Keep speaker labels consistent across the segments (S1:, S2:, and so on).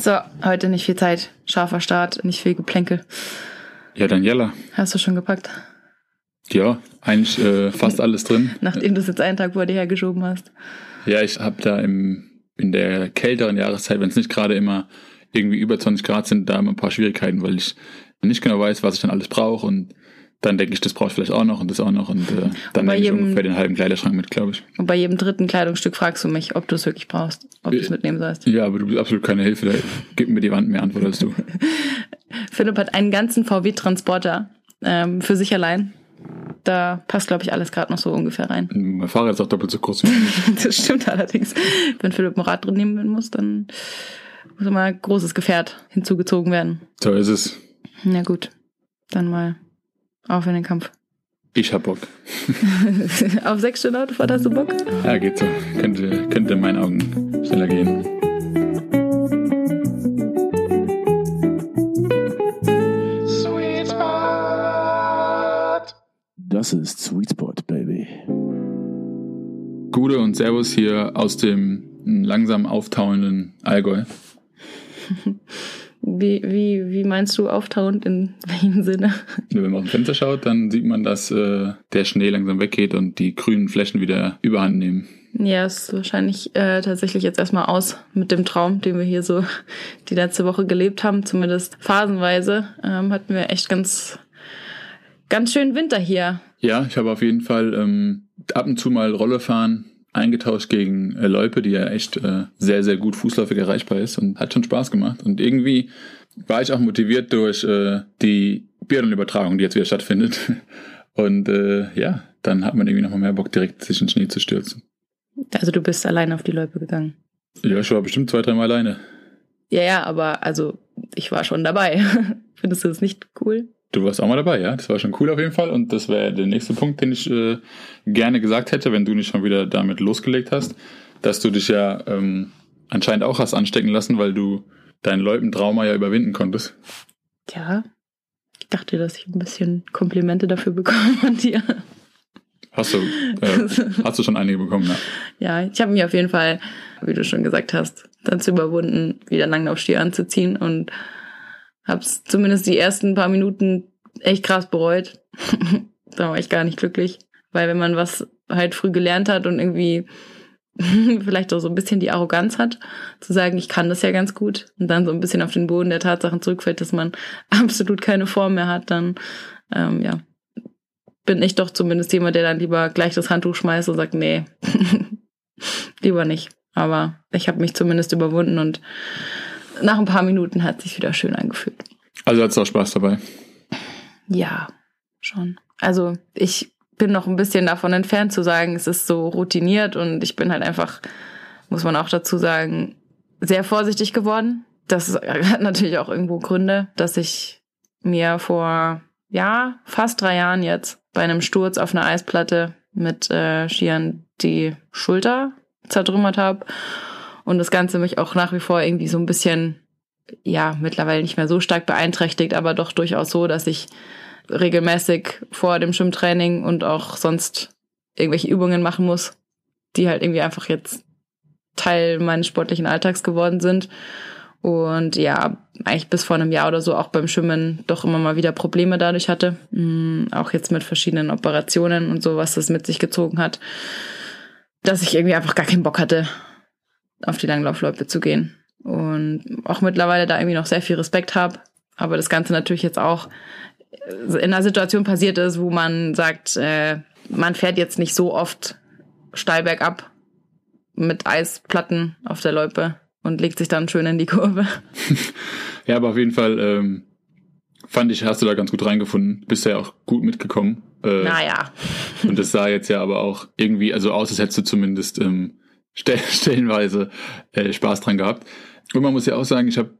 S1: So, heute nicht viel Zeit. Scharfer Start, nicht viel Geplänkel.
S2: Ja, Daniela.
S1: Hast du schon gepackt?
S2: Ja, eigentlich äh, fast alles drin.
S1: Nachdem du es jetzt einen Tag vor dir hergeschoben hast.
S2: Ja, ich habe da im, in der kälteren Jahreszeit, wenn es nicht gerade immer irgendwie über 20 Grad sind, da immer ein paar Schwierigkeiten, weil ich nicht genau weiß, was ich dann alles brauche und dann denke ich, das brauche ich vielleicht auch noch und das auch noch und äh, dann nehme ich ungefähr den halben Kleiderschrank mit, glaube ich.
S1: Und bei jedem dritten Kleidungsstück fragst du mich, ob du es wirklich brauchst, ob du es mitnehmen sollst.
S2: Ja, aber du bist absolut keine Hilfe, da gib mir die Wand mehr Antwort als du.
S1: Philipp hat einen ganzen VW-Transporter ähm, für sich allein. Da passt, glaube ich, alles gerade noch so ungefähr rein.
S2: Mein Fahrrad ist auch doppelt so groß.
S1: das stimmt allerdings. Wenn Philipp ein Rad drin nehmen muss, dann muss immer ein großes Gefährt hinzugezogen werden.
S2: So ist es.
S1: Na gut, dann mal auf in den Kampf.
S2: Ich hab Bock.
S1: auf sechs Stunden Autofahrt hast du Bock?
S2: Ja, geht so. Könnte, könnte in meinen Augen schneller gehen.
S3: Sweet Spot.
S4: Das ist Sweet Spot, Baby.
S2: Gude und Servus hier aus dem langsam auftauenden Allgäu.
S1: Wie, wie, wie meinst du auftauend in welchem Sinne?
S2: Wenn man auf dem Fenster schaut, dann sieht man, dass äh, der Schnee langsam weggeht und die grünen Flächen wieder überhand nehmen.
S1: Ja, ist wahrscheinlich äh, tatsächlich jetzt erstmal aus mit dem Traum, den wir hier so die letzte Woche gelebt haben. Zumindest phasenweise ähm, hatten wir echt ganz, ganz schön Winter hier.
S2: Ja, ich habe auf jeden Fall ähm, ab und zu mal Rolle fahren eingetauscht gegen äh, Loipe, die ja echt äh, sehr, sehr gut fußläufig erreichbar ist und hat schon Spaß gemacht. Und irgendwie war ich auch motiviert durch äh, die Biathlon-Übertragung, die jetzt wieder stattfindet. Und äh, ja, dann hat man irgendwie nochmal mehr Bock, direkt sich in den Schnee zu stürzen.
S1: Also du bist allein auf die Loipe gegangen.
S2: Ja, ich war bestimmt zwei, dreimal alleine.
S1: Ja, ja, aber also ich war schon dabei. Findest du das nicht cool?
S2: Du warst auch mal dabei, ja. Das war schon cool auf jeden Fall. Und das wäre der nächste Punkt, den ich äh, gerne gesagt hätte, wenn du nicht schon wieder damit losgelegt hast, dass du dich ja ähm, anscheinend auch hast anstecken lassen, weil du deinen Leupentrauma ja überwinden konntest.
S1: Ja. Ich dachte, dass ich ein bisschen Komplimente dafür bekomme von dir.
S2: Hast du, äh, hast du schon einige bekommen, ja.
S1: Ja, ich habe mich auf jeden Fall, wie du schon gesagt hast, dazu überwunden, wieder Langlaufstier anzuziehen und habe es zumindest die ersten paar Minuten echt krass bereut. da war ich gar nicht glücklich, weil wenn man was halt früh gelernt hat und irgendwie vielleicht auch so ein bisschen die Arroganz hat, zu sagen, ich kann das ja ganz gut und dann so ein bisschen auf den Boden der Tatsachen zurückfällt, dass man absolut keine Form mehr hat, dann ähm, ja, bin ich doch zumindest jemand, der dann lieber gleich das Handtuch schmeißt und sagt, nee, lieber nicht. Aber ich habe mich zumindest überwunden und nach ein paar Minuten hat sich wieder schön angefühlt.
S2: Also hat's auch Spaß dabei.
S1: Ja, schon. Also ich bin noch ein bisschen davon entfernt zu sagen, es ist so routiniert und ich bin halt einfach, muss man auch dazu sagen, sehr vorsichtig geworden. Das hat natürlich auch irgendwo Gründe, dass ich mir vor, ja, fast drei Jahren jetzt bei einem Sturz auf einer Eisplatte mit äh, Skiern die Schulter zertrümmert habe und das Ganze mich auch nach wie vor irgendwie so ein bisschen, ja, mittlerweile nicht mehr so stark beeinträchtigt, aber doch durchaus so, dass ich regelmäßig vor dem Schwimmtraining und auch sonst irgendwelche Übungen machen muss, die halt irgendwie einfach jetzt Teil meines sportlichen Alltags geworden sind. Und ja, eigentlich bis vor einem Jahr oder so auch beim Schwimmen doch immer mal wieder Probleme dadurch hatte. Mhm, auch jetzt mit verschiedenen Operationen und so, was das mit sich gezogen hat. Dass ich irgendwie einfach gar keinen Bock hatte, auf die Langlaufloipe zu gehen. Und auch mittlerweile da irgendwie noch sehr viel Respekt habe. Aber das Ganze natürlich jetzt auch in einer Situation passiert ist, wo man sagt, äh, man fährt jetzt nicht so oft steil bergab mit Eisplatten auf der Loipe und legt sich dann schön in die Kurve.
S2: ja, aber auf jeden Fall ähm, fand ich, hast du da ganz gut reingefunden. Bist ja auch gut mitgekommen.
S1: Äh, naja.
S2: und das sah jetzt ja aber auch irgendwie, also aus, als hättest du zumindest ähm, stellenweise äh, Spaß dran gehabt. Und man muss ja auch sagen, ich habe,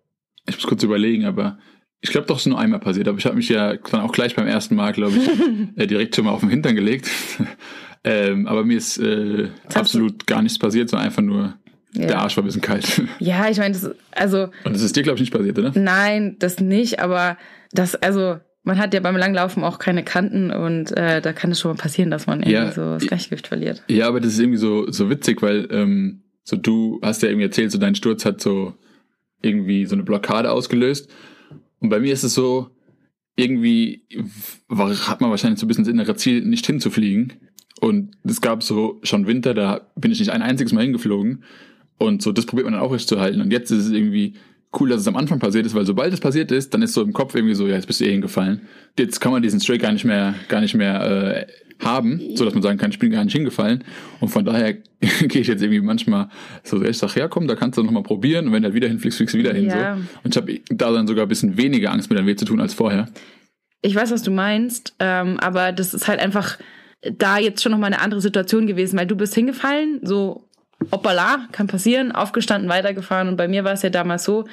S2: ich muss kurz überlegen, aber ich glaube doch, es ist nur einmal passiert, aber ich habe mich ja dann auch gleich beim ersten Mal, glaube ich, äh, direkt schon mal auf den Hintern gelegt. ähm, aber mir ist äh, absolut gar nichts passiert, sondern einfach nur ja. der Arsch war ein bisschen kalt.
S1: Ja, ich meine, das also.
S2: Und das ist dir, glaube ich, nicht passiert, oder?
S1: Nein, das nicht, aber das, also, man hat ja beim Langlaufen auch keine Kanten und äh, da kann es schon mal passieren, dass man irgendwie ja, so das Gleichgewicht verliert.
S2: Ja, aber das ist irgendwie so, so witzig, weil ähm, so du hast ja irgendwie erzählt, so dein Sturz hat so irgendwie so eine Blockade ausgelöst. Und bei mir ist es so, irgendwie war, hat man wahrscheinlich so ein bisschen das innere Ziel, nicht hinzufliegen. Und es gab so schon Winter, da bin ich nicht ein einziges Mal hingeflogen. Und so, das probiert man dann auch zu halten. Und jetzt ist es irgendwie cool, dass es am Anfang passiert ist, weil sobald es passiert ist, dann ist so im Kopf irgendwie so, ja, jetzt bist du eh hingefallen. Jetzt kann man diesen Streak gar nicht mehr, gar nicht mehr äh, haben, so dass man sagen kann, ich bin gar nicht hingefallen. Und von daher gehe ich jetzt irgendwie manchmal so, ich sag, ja komm, da kannst du noch mal probieren. Und wenn du halt wieder hinfliegst, fliegst du wieder hin.
S1: Ja.
S2: So. Und ich habe da dann sogar ein bisschen weniger Angst mit einem weh zu tun als vorher.
S1: Ich weiß, was du meinst, ähm, aber das ist halt einfach da jetzt schon noch mal eine andere Situation gewesen, weil du bist hingefallen, so hoppala, kann passieren, aufgestanden, weitergefahren und bei mir war es ja damals so,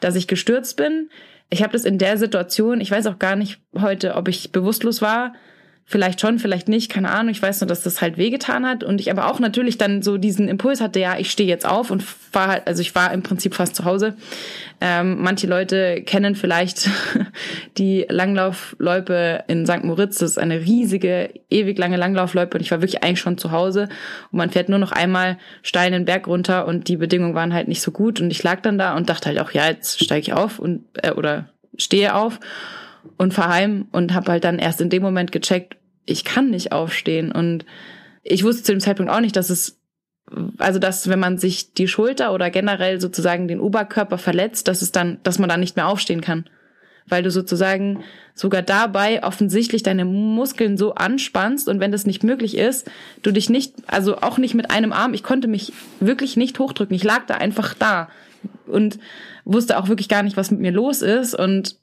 S1: dass ich gestürzt bin. Ich habe das in der Situation, ich weiß auch gar nicht heute, ob ich bewusstlos war, Vielleicht schon, vielleicht nicht, keine Ahnung. Ich weiß nur, dass das halt wehgetan hat und ich aber auch natürlich dann so diesen Impuls hatte, ja, ich stehe jetzt auf und war halt, also ich war im Prinzip fast zu Hause. Ähm, manche Leute kennen vielleicht die Langlaufloipe in St. Moritz. Das ist eine riesige, ewig lange Langlaufloipe und ich war wirklich eigentlich schon zu Hause und man fährt nur noch einmal steil den Berg runter und die Bedingungen waren halt nicht so gut und ich lag dann da und dachte halt auch, ja, jetzt steige ich auf und äh, oder stehe auf und fahr heim und habe halt dann erst in dem Moment gecheckt, ich kann nicht aufstehen. Und ich wusste zu dem Zeitpunkt auch nicht, dass es, also dass wenn man sich die Schulter oder generell sozusagen den Oberkörper verletzt, dass es dann, dass man dann nicht mehr aufstehen kann. Weil du sozusagen sogar dabei offensichtlich deine Muskeln so anspannst und wenn das nicht möglich ist, du dich nicht, also auch nicht mit einem Arm, ich konnte mich wirklich nicht hochdrücken. Ich lag da einfach da und wusste auch wirklich gar nicht, was mit mir los ist und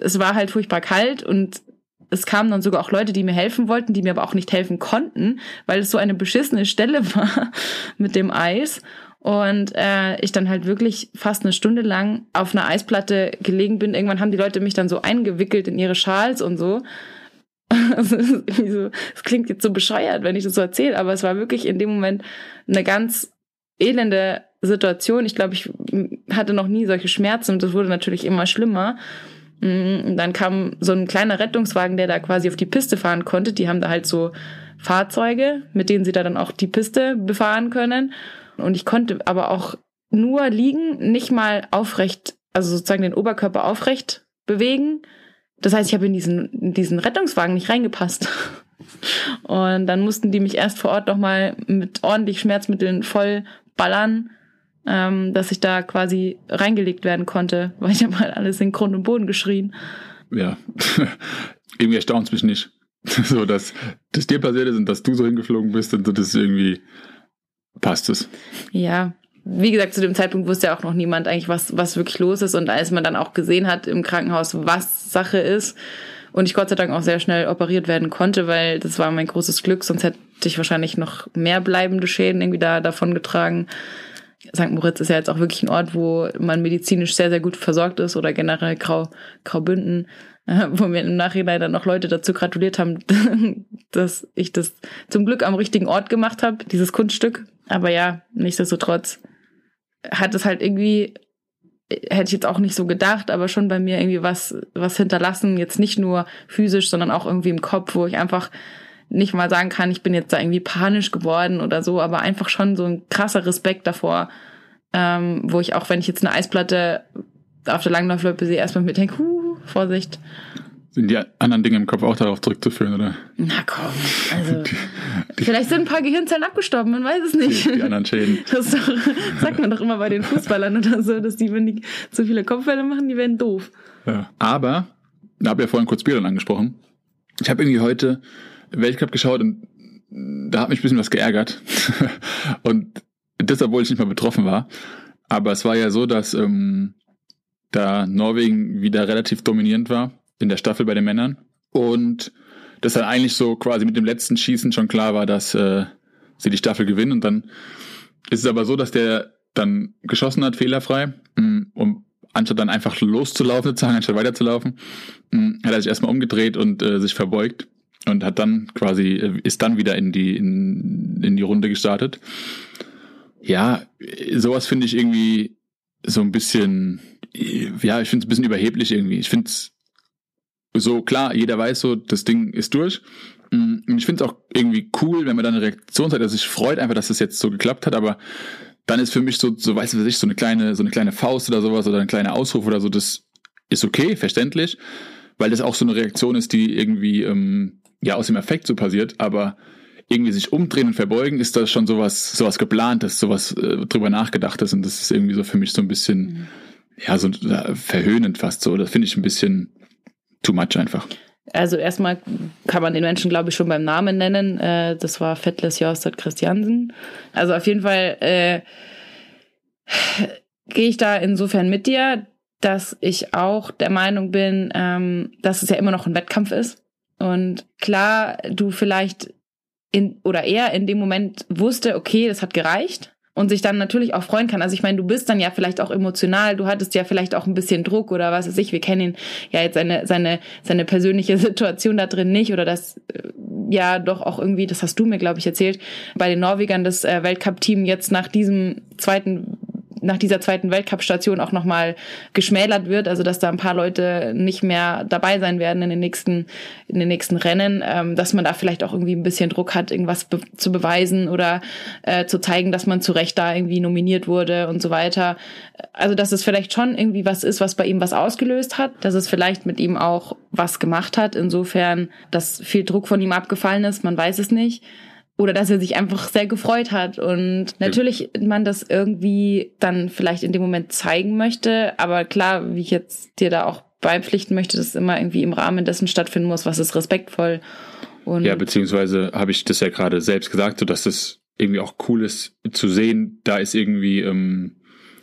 S1: es war halt furchtbar kalt und es kamen dann sogar auch Leute, die mir helfen wollten, die mir aber auch nicht helfen konnten, weil es so eine beschissene Stelle war mit dem Eis. Und äh, ich dann halt wirklich fast eine Stunde lang auf einer Eisplatte gelegen bin. Irgendwann haben die Leute mich dann so eingewickelt in ihre Schals und so. Also, es, klingt jetzt so bescheuert, wenn ich das so erzähle, aber es war wirklich in dem Moment eine ganz elende Situation. Ich glaube, ich hatte noch nie solche Schmerzen und das wurde natürlich immer schlimmer. Mm, und dann kam so ein kleiner Rettungswagen, der da quasi auf die Piste fahren konnte. Die haben da halt so Fahrzeuge, mit denen sie da dann auch die Piste befahren können. Und ich konnte aber auch nur liegen, nicht mal aufrecht, also sozusagen den Oberkörper aufrecht bewegen. Das heißt, ich habe in diesen, in diesen Rettungswagen nicht reingepasst. Und dann mussten die mich erst vor Ort nochmal mit ordentlich Schmerzmitteln voll ballern, ähm, dass ich da quasi reingelegt werden konnte, weil ich habe halt alles in Grund und Boden geschrien.
S2: Ja, irgendwie erstaunt es mich nicht. so, dass das dir passiert ist und dass du so hingeflogen bist und so, das irgendwie passt es.
S1: Ja, wie gesagt, zu dem Zeitpunkt wusste ja auch noch niemand eigentlich, was, was wirklich los ist. Und als man dann auch gesehen hat im Krankenhaus, was Sache ist, und ich Gott sei Dank auch sehr schnell operiert werden konnte, weil das war mein großes Glück, sonst hätte ich wahrscheinlich noch mehr bleibende Schäden irgendwie da davon getragen. St. Moritz ist ja jetzt auch wirklich ein Ort, wo man medizinisch sehr, sehr gut versorgt ist oder generell Grau, Graubünden, äh, wo mir im Nachhinein dann noch Leute dazu gratuliert haben, dass ich das zum Glück am richtigen Ort gemacht habe, dieses Kunststück. Aber ja, nichtsdestotrotz hat es halt irgendwie, hätte ich jetzt auch nicht so gedacht, aber schon bei mir irgendwie was, was hinterlassen, jetzt nicht nur physisch, sondern auch irgendwie im Kopf, wo ich einfach nicht mal sagen kann, ich bin jetzt da irgendwie panisch geworden oder so, aber einfach schon so ein krasser Respekt davor, ähm, wo ich auch, wenn ich jetzt eine Eisplatte auf der Langlaufloipe sehe, erstmal mit denke, huh, Vorsicht.
S2: Sind die anderen Dinge im Kopf auch darauf zurückzuführen, oder?
S1: Na komm, also vielleicht sind ein paar Gehirnzellen abgestorben, man weiß es nicht.
S2: Die, die anderen Schäden.
S1: Das doch, sagt man doch immer bei den Fußballern oder so, dass die, wenn die zu viele Kopfwelle machen, die werden doof.
S2: Ja. Aber, da habe ja vorhin kurz Björn angesprochen. Ich habe irgendwie heute Weltcup geschaut und da hat mich ein bisschen was geärgert. und das, obwohl ich nicht mal betroffen war. Aber es war ja so, dass ähm, da Norwegen wieder relativ dominierend war in der Staffel bei den Männern. Und das dann eigentlich so quasi mit dem letzten Schießen schon klar war, dass äh, sie die Staffel gewinnen. Und dann ist es aber so, dass der dann geschossen hat, fehlerfrei. Und anstatt dann einfach loszulaufen, sozusagen, anstatt weiterzulaufen, hat er sich erstmal umgedreht und äh, sich verbeugt und hat dann quasi, äh, ist dann wieder in die, in, in die Runde gestartet. Ja, sowas finde ich irgendwie so ein bisschen, ja, ich finde es ein bisschen überheblich irgendwie. Ich finde es so, klar, jeder weiß so, das Ding ist durch. Und ich finde es auch irgendwie cool, wenn man dann eine Reaktion hat, dass sich freut einfach, dass das jetzt so geklappt hat, aber dann ist für mich so, so was ich, so eine kleine, so eine kleine Faust oder sowas oder ein kleiner Ausruf oder so, das ist okay, verständlich, weil das auch so eine Reaktion ist, die irgendwie ähm, ja aus dem Effekt so passiert, aber irgendwie sich umdrehen und verbeugen, ist das schon sowas, sowas geplantes, sowas äh, drüber nachgedachtes und das ist irgendwie so für mich so ein bisschen,
S1: Mhm.
S2: ja, so äh, verhöhnend fast so. Das finde ich ein bisschen too much einfach.
S1: Also erstmal kann man den Menschen, glaube ich, schon beim Namen nennen. Äh, das war Fettles Jostad Christiansen. Also auf jeden Fall äh, gehe ich da insofern mit dir, dass ich auch der Meinung bin, ähm, dass es ja immer noch ein Wettkampf ist. Und klar, du vielleicht in oder er in dem Moment wusste, okay, das hat gereicht und sich dann natürlich auch freuen kann. Also ich meine, du bist dann ja vielleicht auch emotional, du hattest ja vielleicht auch ein bisschen Druck oder was weiß ich, wir kennen ihn ja jetzt seine, seine, seine persönliche Situation da drin nicht oder das äh, ja doch auch irgendwie, das hast du mir, glaube ich, erzählt, bei den Norwegern das äh, Weltcup-Team jetzt nach diesem zweiten nach dieser zweiten Weltcup-Station auch nochmal geschmälert wird, also dass da ein paar Leute nicht mehr dabei sein werden in den nächsten, in den nächsten Rennen, ähm, dass man da vielleicht auch irgendwie ein bisschen Druck hat, irgendwas be zu beweisen oder äh, zu zeigen, dass man zu Recht da irgendwie nominiert wurde und so weiter. Also dass es vielleicht schon irgendwie was ist, was bei ihm was ausgelöst hat, dass es vielleicht mit ihm auch was gemacht hat, insofern, dass viel Druck von ihm abgefallen ist, man weiß es nicht oder dass er sich einfach sehr gefreut hat und natürlich man das irgendwie dann vielleicht in dem Moment zeigen möchte, aber klar, wie ich jetzt dir da auch beipflichten möchte, dass es immer irgendwie im Rahmen dessen stattfinden muss, was ist respektvoll und
S2: Ja, beziehungsweise habe ich das ja gerade selbst gesagt, so dass das irgendwie auch cool ist zu sehen, da ist irgendwie ähm,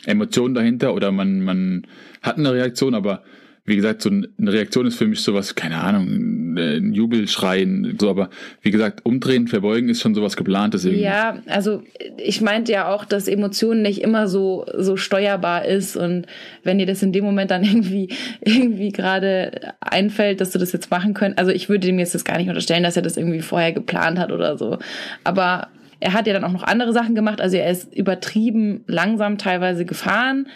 S2: Emotion dahinter oder man, man hat eine Reaktion, aber wie gesagt, so eine Reaktion ist für mich sowas, keine Ahnung, ein Jubelschreien, so, aber wie gesagt, umdrehen, verbeugen ist schon sowas geplantes irgendwie.
S1: Ja, also ich meinte ja auch, dass Emotionen nicht immer so so steuerbar ist und wenn dir das in dem Moment dann irgendwie irgendwie gerade einfällt, dass du das jetzt machen könnt, also ich würde ihm jetzt das gar nicht unterstellen, dass er das irgendwie vorher geplant hat oder so, aber er hat ja dann auch noch andere Sachen gemacht, also er ist übertrieben langsam teilweise gefahren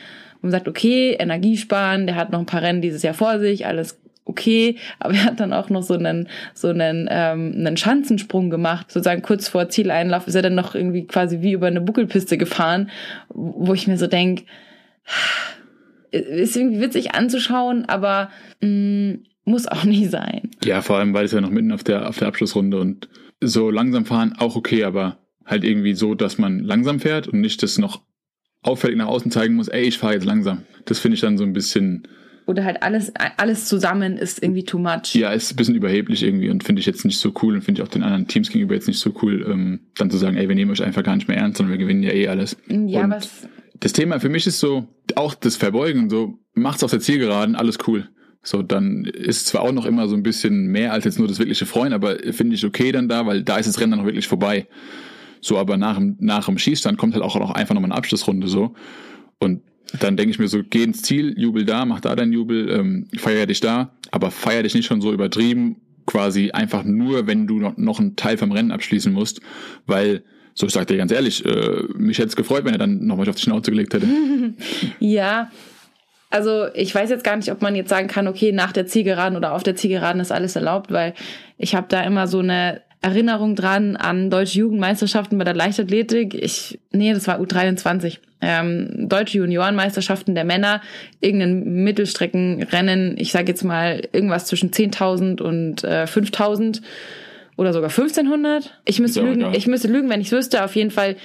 S1: und sagt, okay, Energie sparen, der hat noch ein paar Rennen dieses Jahr vor sich, alles okay, aber er hat dann auch noch so einen so einen ähm, einen Schanzensprung gemacht, sozusagen kurz vor Zieleinlauf ist er dann noch irgendwie quasi wie über eine Buckelpiste gefahren, wo ich mir so denk, ist irgendwie witzig anzuschauen, aber mh, muss auch nicht sein.
S2: Ja, vor allem, weil es ja noch mitten auf der, auf der Abschlussrunde und so langsam fahren auch okay, aber halt irgendwie so, dass man langsam fährt und nicht das noch auffällig nach außen zeigen muss, ey, ich fahre jetzt langsam. Das finde ich dann so ein bisschen,
S1: Oder halt alles alles zusammen ist irgendwie too much.
S2: ja, ist ein bisschen überheblich irgendwie und finde ich jetzt nicht so cool und finde ich auch den anderen Teams gegenüber jetzt nicht so cool, ähm, dann zu sagen, ey, wir nehmen euch einfach gar nicht mehr ernst, sondern wir gewinnen ja eh alles.
S1: Ja,
S2: und
S1: was
S2: das Thema für mich ist so, auch das Verbeugen, so, macht's auf der Zielgeraden, alles cool. So, dann ist zwar auch noch immer so ein bisschen mehr als jetzt nur das wirkliche Freuen, aber finde ich okay dann da, weil da ist das Rennen dann noch wirklich vorbei. So, aber nach dem, nach dem Schießstand kommt halt auch noch einfach nochmal eine Abschlussrunde so. Und dann denke ich mir so, geh ins Ziel, jubel da, mach da deinen Jubel, ähm, feier dich da, aber feier dich nicht schon so übertrieben, quasi einfach nur, wenn du noch, noch einen Teil vom Rennen abschließen musst, weil, so ich sag dir ganz ehrlich, äh, mich hätte es gefreut, wenn er dann nochmal auf die Schnauze gelegt hätte.
S1: Ja, also ich weiß jetzt gar nicht, ob man jetzt sagen kann, okay, nach der Zielgeraden oder auf der Zielgeraden ist alles erlaubt, weil ich habe da immer so eine Erinnerung dran an deutsche Jugendmeisterschaften bei der Leichtathletik. Ich, nee, das war U23. Ähm, deutsche Juniorenmeisterschaften der Männer, irgendein Mittelstreckenrennen, ich sage jetzt mal irgendwas zwischen 10.000 und äh, 5.000 oder sogar 1500. Ich müsste lügen,
S2: egal.
S1: ich müsste lügen, wenn ich wüsste. Auf jeden Fall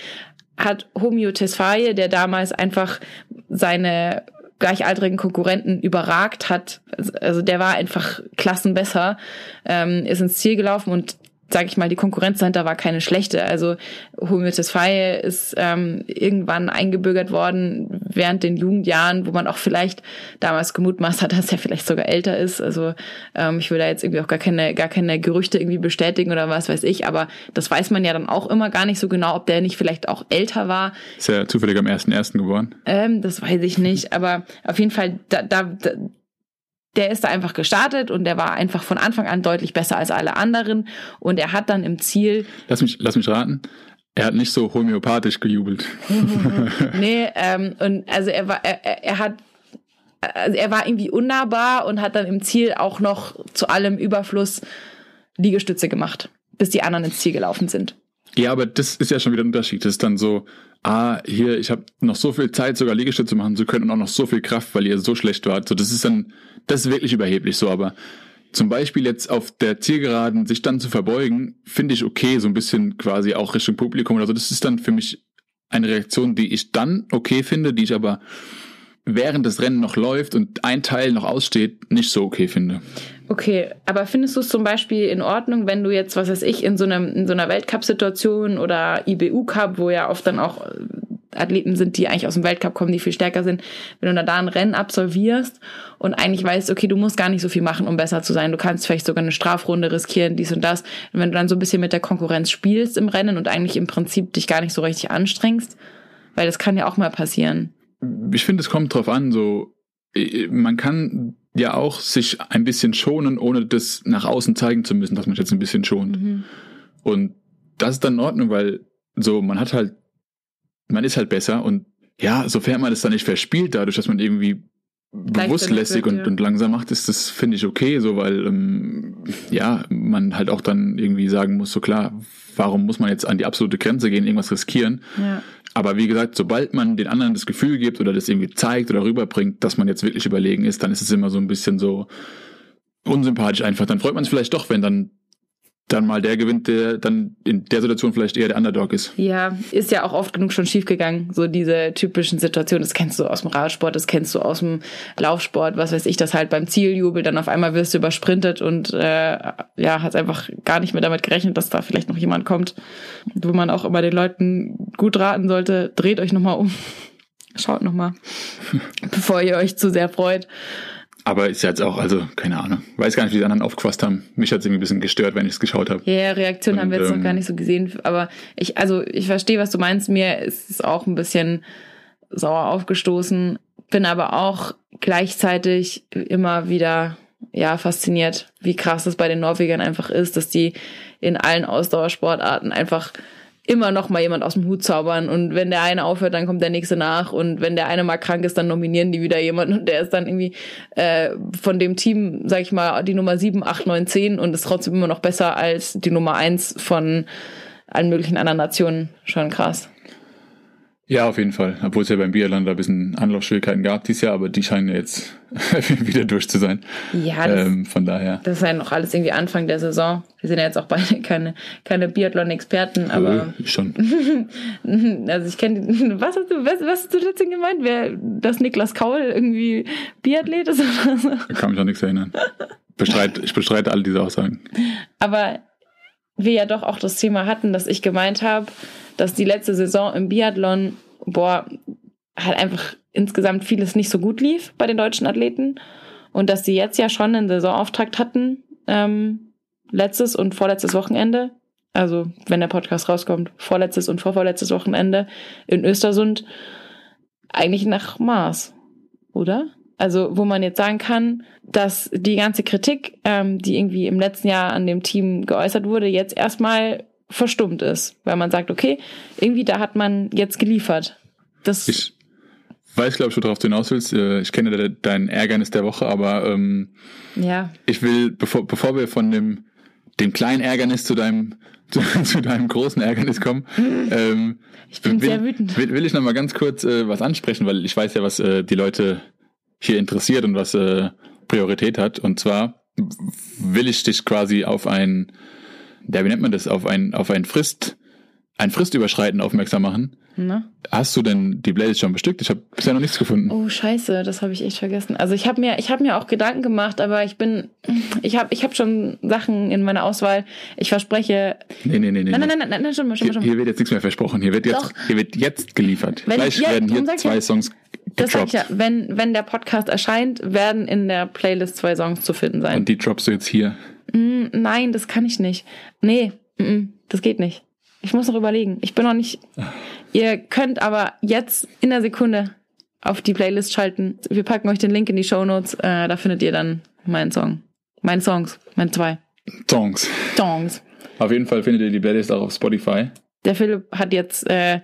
S1: hat Homio Tesfaye, der damals einfach seine gleichaltrigen Konkurrenten überragt hat. Also der war einfach klassenbesser, ähm, ist ins Ziel gelaufen und sage ich mal, die Konkurrenz dahinter war keine schlechte. Also Tesfaye ist ähm, irgendwann eingebürgert worden während den Jugendjahren, wo man auch vielleicht damals gemutmaßt hat, dass er vielleicht sogar älter ist. Also ähm, ich will da jetzt irgendwie auch gar keine, gar keine Gerüchte irgendwie bestätigen oder was weiß ich, aber das weiß man ja dann auch immer gar nicht so genau, ob der nicht vielleicht auch älter war.
S2: Ist ja zufällig am 1.1. geworden.
S1: Ähm, das weiß ich nicht, aber auf jeden Fall, da, da, da, der ist da einfach gestartet und der war einfach von Anfang an deutlich besser als alle anderen und er hat dann im Ziel,
S2: Lass mich, lass mich raten. Er hat nicht so homöopathisch gejubelt.
S1: nee, ähm, und also er war, er, er- er hat, also er war irgendwie unnahbar und hat dann im Ziel auch noch zu allem Überfluss Liegestütze gemacht, bis die anderen ins Ziel gelaufen sind.
S2: Ja, aber das ist ja schon wieder ein Unterschied. Das ist dann so, ah, hier, ich habe noch so viel Zeit, sogar Liegestütze machen zu können und auch noch so viel Kraft, weil ihr so schlecht wart. So, das ist dann, das ist wirklich überheblich so, aber zum Beispiel jetzt auf der Zielgeraden sich dann zu verbeugen, finde ich okay, so ein bisschen quasi auch Richtung Publikum oder so. Das ist dann für mich eine Reaktion, die ich dann okay finde, die ich aber während das Rennen noch läuft und ein Teil noch aussteht, nicht so okay finde.
S1: Okay, aber findest du es zum Beispiel in Ordnung, wenn du jetzt, was weiß ich, in so, einem, in so einer Weltcup-Situation oder IBU-Cup, wo ja oft dann auch äh, Athleten sind, die eigentlich aus dem Weltcup kommen, die viel stärker sind, wenn du da ein Rennen absolvierst und eigentlich weißt, okay, du musst gar nicht so viel machen, um besser zu sein. Du kannst vielleicht sogar eine Strafrunde riskieren, dies und das. Und wenn du dann so ein bisschen mit der Konkurrenz spielst im Rennen und eigentlich im Prinzip dich gar nicht so richtig anstrengst, weil das kann ja auch mal passieren.
S2: Ich finde, es kommt drauf an, so, man kann ja auch sich ein bisschen schonen, ohne das nach außen zeigen zu müssen, dass man sich jetzt ein bisschen schont.
S1: Mhm.
S2: Und das ist dann in Ordnung, weil so, man hat halt, man ist halt besser und ja, sofern man das dann nicht verspielt, dadurch, dass man irgendwie bewusst lässig
S1: wird,
S2: und,
S1: ja.
S2: und langsam macht, ist das, finde ich, okay, so, weil, ähm, ja, man halt auch dann irgendwie sagen muss, so klar, warum muss man jetzt an die absolute Grenze gehen, irgendwas riskieren?
S1: Ja.
S2: Aber wie gesagt, sobald man den anderen das Gefühl gibt oder das irgendwie zeigt oder rüberbringt, dass man jetzt wirklich überlegen ist, dann ist es immer so ein bisschen so unsympathisch einfach. Dann freut man sich vielleicht doch, wenn dann dann mal der gewinnt, der dann in der Situation vielleicht eher der Underdog ist.
S1: Ja, ist ja auch oft genug schon schiefgegangen. So diese typischen Situationen, das kennst du aus dem Radsport, das kennst du aus dem Laufsport, was weiß ich, das halt beim Zieljubel, dann auf einmal wirst du übersprintet und äh, ja, hast einfach gar nicht mehr damit gerechnet, dass da vielleicht noch jemand kommt. Wo man auch immer den Leuten gut raten sollte, dreht euch nochmal um. Schaut nochmal, bevor ihr euch zu sehr freut.
S2: Aber ist ja jetzt auch, also keine Ahnung. Weiß gar nicht, wie die anderen aufgefasst haben. Mich hat es irgendwie ein bisschen gestört, wenn ich es geschaut habe.
S1: Ja, Reaktion haben wir
S2: Und,
S1: jetzt noch
S2: ähm,
S1: gar nicht so gesehen, aber ich, also ich verstehe, was du meinst. Mir ist es auch ein bisschen sauer aufgestoßen, bin aber auch gleichzeitig immer wieder ja fasziniert, wie krass das bei den Norwegern einfach ist, dass die in allen Ausdauersportarten einfach immer noch mal jemand aus dem Hut zaubern und wenn der eine aufhört, dann kommt der nächste nach und wenn der eine mal krank ist, dann nominieren die wieder jemanden und der ist dann irgendwie äh, von dem Team, sag ich mal, die Nummer 7, 8, 9, 10 und ist trotzdem immer noch besser als die Nummer 1 von allen möglichen anderen Nationen. Schon krass.
S2: Ja, auf jeden Fall. Obwohl es ja beim Biathlon da ein bisschen Anlaufschwierigkeiten gab dieses Jahr, aber die scheinen ja jetzt wieder durch zu sein.
S1: Ja, das,
S2: Ähm, von daher.
S1: das ist ja noch alles irgendwie Anfang der Saison. Wir sind ja jetzt auch beide keine, keine Biathlon-Experten, aber
S2: äh, schon.
S1: also ich kenne was hast du was, was hast du letztens gemeint? Wer dass Niklas Kaul irgendwie Biathlet ist oder so?
S2: Da kann mich auch nichts erinnern. Bestreit, ich bestreite all diese Aussagen.
S1: Aber wir ja doch auch das Thema hatten, dass ich gemeint habe, dass die letzte Saison im Biathlon, boah, halt einfach insgesamt vieles nicht so gut lief bei den deutschen Athleten. Und dass sie jetzt ja schon einen Saisonauftakt hatten, ähm, letztes und vorletztes Wochenende. Also, wenn der Podcast rauskommt, vorletztes und vorvorletztes Wochenende in Östersund. Eigentlich nach Maß, oder? Also, wo man jetzt sagen kann, dass die ganze Kritik, ähm, die irgendwie im letzten Jahr an dem Team geäußert wurde, jetzt erstmal verstummt ist. Weil man sagt, okay, irgendwie da hat man jetzt geliefert. Das,
S2: Ich weiß, glaube ich, worauf du hinaus willst. Äh, Ich kenne de- dein Ärgernis der Woche, aber ähm,
S1: ja,
S2: ich will, bevor, bevor wir von dem, dem kleinen Ärgernis zu deinem, zu, zu deinem großen Ärgernis kommen, ähm,
S1: ich bin
S2: will,
S1: sehr wütend.
S2: Will, will ich noch mal ganz kurz äh, was ansprechen, weil ich weiß ja, was äh, die Leute hier interessiert und was äh, Priorität hat. Und zwar will ich dich quasi auf ein, ja, wie nennt man das, auf ein, auf ein Frist, ein Fristüberschreiten aufmerksam machen.
S1: Ne?
S2: Hast du denn die Playlist schon bestückt? Ich habe bisher noch nichts gefunden.
S1: Oh Scheiße, das habe ich echt vergessen. Also ich habe mir, ich habe mir auch Gedanken gemacht, aber ich bin, ich habe, ich habe schon Sachen in meiner Auswahl. Ich verspreche.
S2: Nee, nee, nee, nee.
S1: Nein, nein, nein, nein, nein, schon mal, schon mal,
S2: Hier,
S1: schon mal.
S2: hier wird jetzt nichts mehr versprochen. Hier wird jetzt,
S1: Doch.
S2: hier wird jetzt geliefert.
S1: Wenn-
S2: Gleich
S1: ja,
S2: werden hier zwei. Songs
S1: Das sag ich ja. Wenn, wenn der Podcast erscheint, werden in der Playlist zwei Songs zu finden sein.
S2: Und die droppst du jetzt hier.
S1: Mm, Nein, das kann ich nicht. Nee, mm, mm, das geht nicht. Ich muss noch überlegen. Ich bin noch nicht. Ihr könnt aber jetzt in der Sekunde auf die Playlist schalten. Wir packen euch den Link in die Show Notes. Äh, da findet ihr dann meinen Song. Meine Songs. Meine zwei
S2: Songs.
S1: Songs.
S2: Auf jeden Fall findet ihr die Playlist auch auf Spotify.
S1: Der Philipp hat jetzt äh,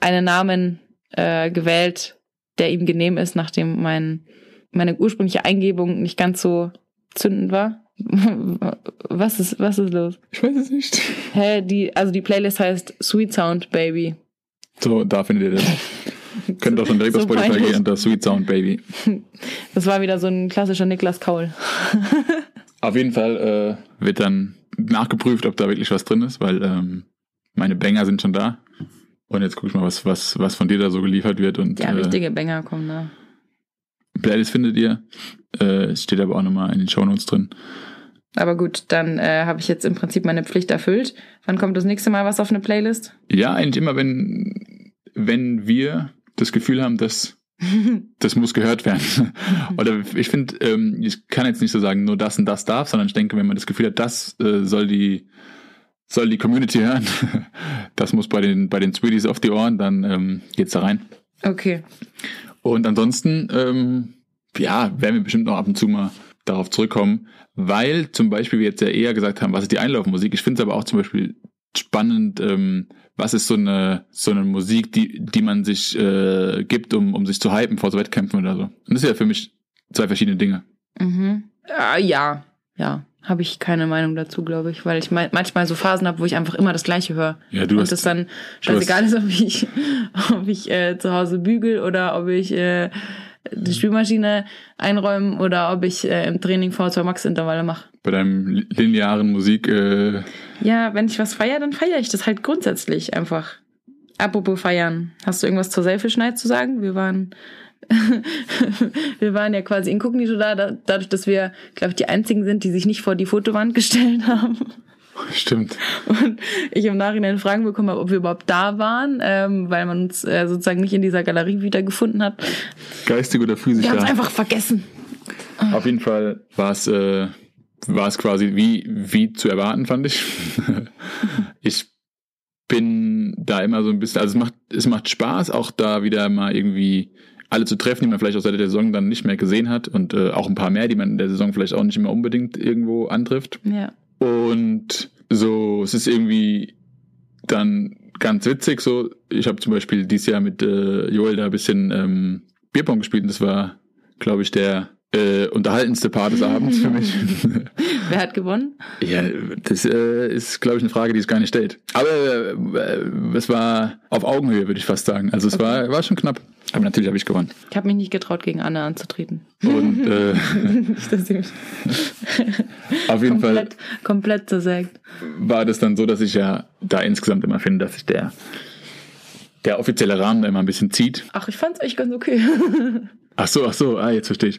S1: einen Namen äh, gewählt, der ihm genehm ist, nachdem mein, meine ursprüngliche Eingebung nicht ganz so zündend war. Was ist, was ist los?
S2: Ich weiß es nicht.
S1: Hä, die, also die Playlist heißt Sweet Sound Baby.
S2: So, da findet ihr das. Könnt auch schon direkt
S1: So
S2: auf Spotify
S1: peinlich.
S2: gehen unter Sweet Sound Baby.
S1: Das war wieder so ein klassischer Niklas Kaul.
S2: Auf jeden Fall äh, wird dann nachgeprüft, ob da wirklich was drin ist, weil ähm, meine Banger sind schon da. Und jetzt guck ich mal, was, was, was von dir da so geliefert wird. Und
S1: Ja,
S2: äh,
S1: richtige Banger kommen da.
S2: Playlist findet ihr. Äh, steht aber auch nochmal in den Shownotes drin.
S1: Aber gut, dann äh, habe ich jetzt im Prinzip meine Pflicht erfüllt. Wann kommt das nächste Mal was auf eine Playlist?
S2: Ja, eigentlich immer, wenn, wenn wir das Gefühl haben, dass das muss gehört werden. Oder ich finde, ähm, ich kann jetzt nicht so sagen, nur das und das darf, sondern ich denke, wenn man das Gefühl hat, das äh, soll die soll die Community hören, das muss bei den bei den Sweeties auf die Ohren, dann ähm, geht's da rein.
S1: Okay.
S2: Und ansonsten, ähm, ja, werden wir bestimmt noch ab und zu mal darauf zurückkommen, weil zum Beispiel wir jetzt ja eher gesagt haben, was ist die Einlaufmusik. Ich finde es aber auch zum Beispiel spannend, ähm, was ist so eine so eine Musik, die die man sich äh, gibt, um um sich zu hypen vor so Wettkämpfen oder so. Und das ist ja für mich zwei verschiedene Dinge.
S1: Mhm. Ah, ja, ja. Habe ich keine Meinung dazu, glaube ich, weil ich me- manchmal so Phasen habe, wo ich einfach immer das Gleiche höre.
S2: Ja, du
S1: und
S2: hast-
S1: das dann scheißegal ist, ob ich, ob ich äh, zu Hause bügel oder ob ich äh, die Spülmaschine einräume oder ob ich äh, im Training V2 Max Intervalle mache.
S2: Bei deinem li- linearen Musik, äh,
S1: Ja, wenn ich was feiere, dann feiere ich das halt grundsätzlich einfach. Apropos feiern. Hast du irgendwas zur Selfish Night zu sagen? Wir waren, wir waren ja quasi inkognito da, da dadurch, dass wir, glaube ich, die einzigen sind, die sich nicht vor die Fotowand gestellt haben.
S2: stimmt.
S1: Und ich im Nachhinein Fragen bekommen habe, ob wir überhaupt da waren, ähm, weil man uns äh, sozusagen nicht in dieser Galerie wiedergefunden hat.
S2: Geistig oder physisch
S1: Wir haben es einfach vergessen.
S2: Auf jeden Fall war es äh, war es quasi wie wie zu erwarten, fand ich. ich bin da immer so ein bisschen, also es macht es macht Spaß, auch da wieder mal irgendwie alle zu treffen, die man vielleicht auch seit der Saison dann nicht mehr gesehen hat und äh, auch ein paar mehr, die man in der Saison vielleicht auch nicht immer unbedingt irgendwo antrifft.
S1: Ja.
S2: Und so, es ist irgendwie dann ganz witzig. So, ich habe zum Beispiel dieses Jahr mit äh, Joel da ein bisschen ähm, Bierpong gespielt und das war, glaube ich, der äh, unterhaltendste Part des Abends für mich.
S1: Wer hat gewonnen?
S2: ja, das äh, ist, glaube ich, eine Frage, die es gar nicht stellt. Aber äh, es war auf Augenhöhe, würde ich fast sagen. Also es war, war schon knapp. Aber natürlich habe ich gewonnen.
S1: Ich habe mich nicht getraut, gegen Anne anzutreten.
S2: Und äh,
S1: Nicht, dass sie mich
S2: auf jeden Fall
S1: komplett, komplett zersägt.
S2: war das dann so, dass ich ja da insgesamt immer finde, dass sich der, der offizielle Rahmen da immer ein bisschen zieht.
S1: Ach, ich fand's echt ganz okay.
S2: Ach so, ach so, ah, jetzt verstehe ich.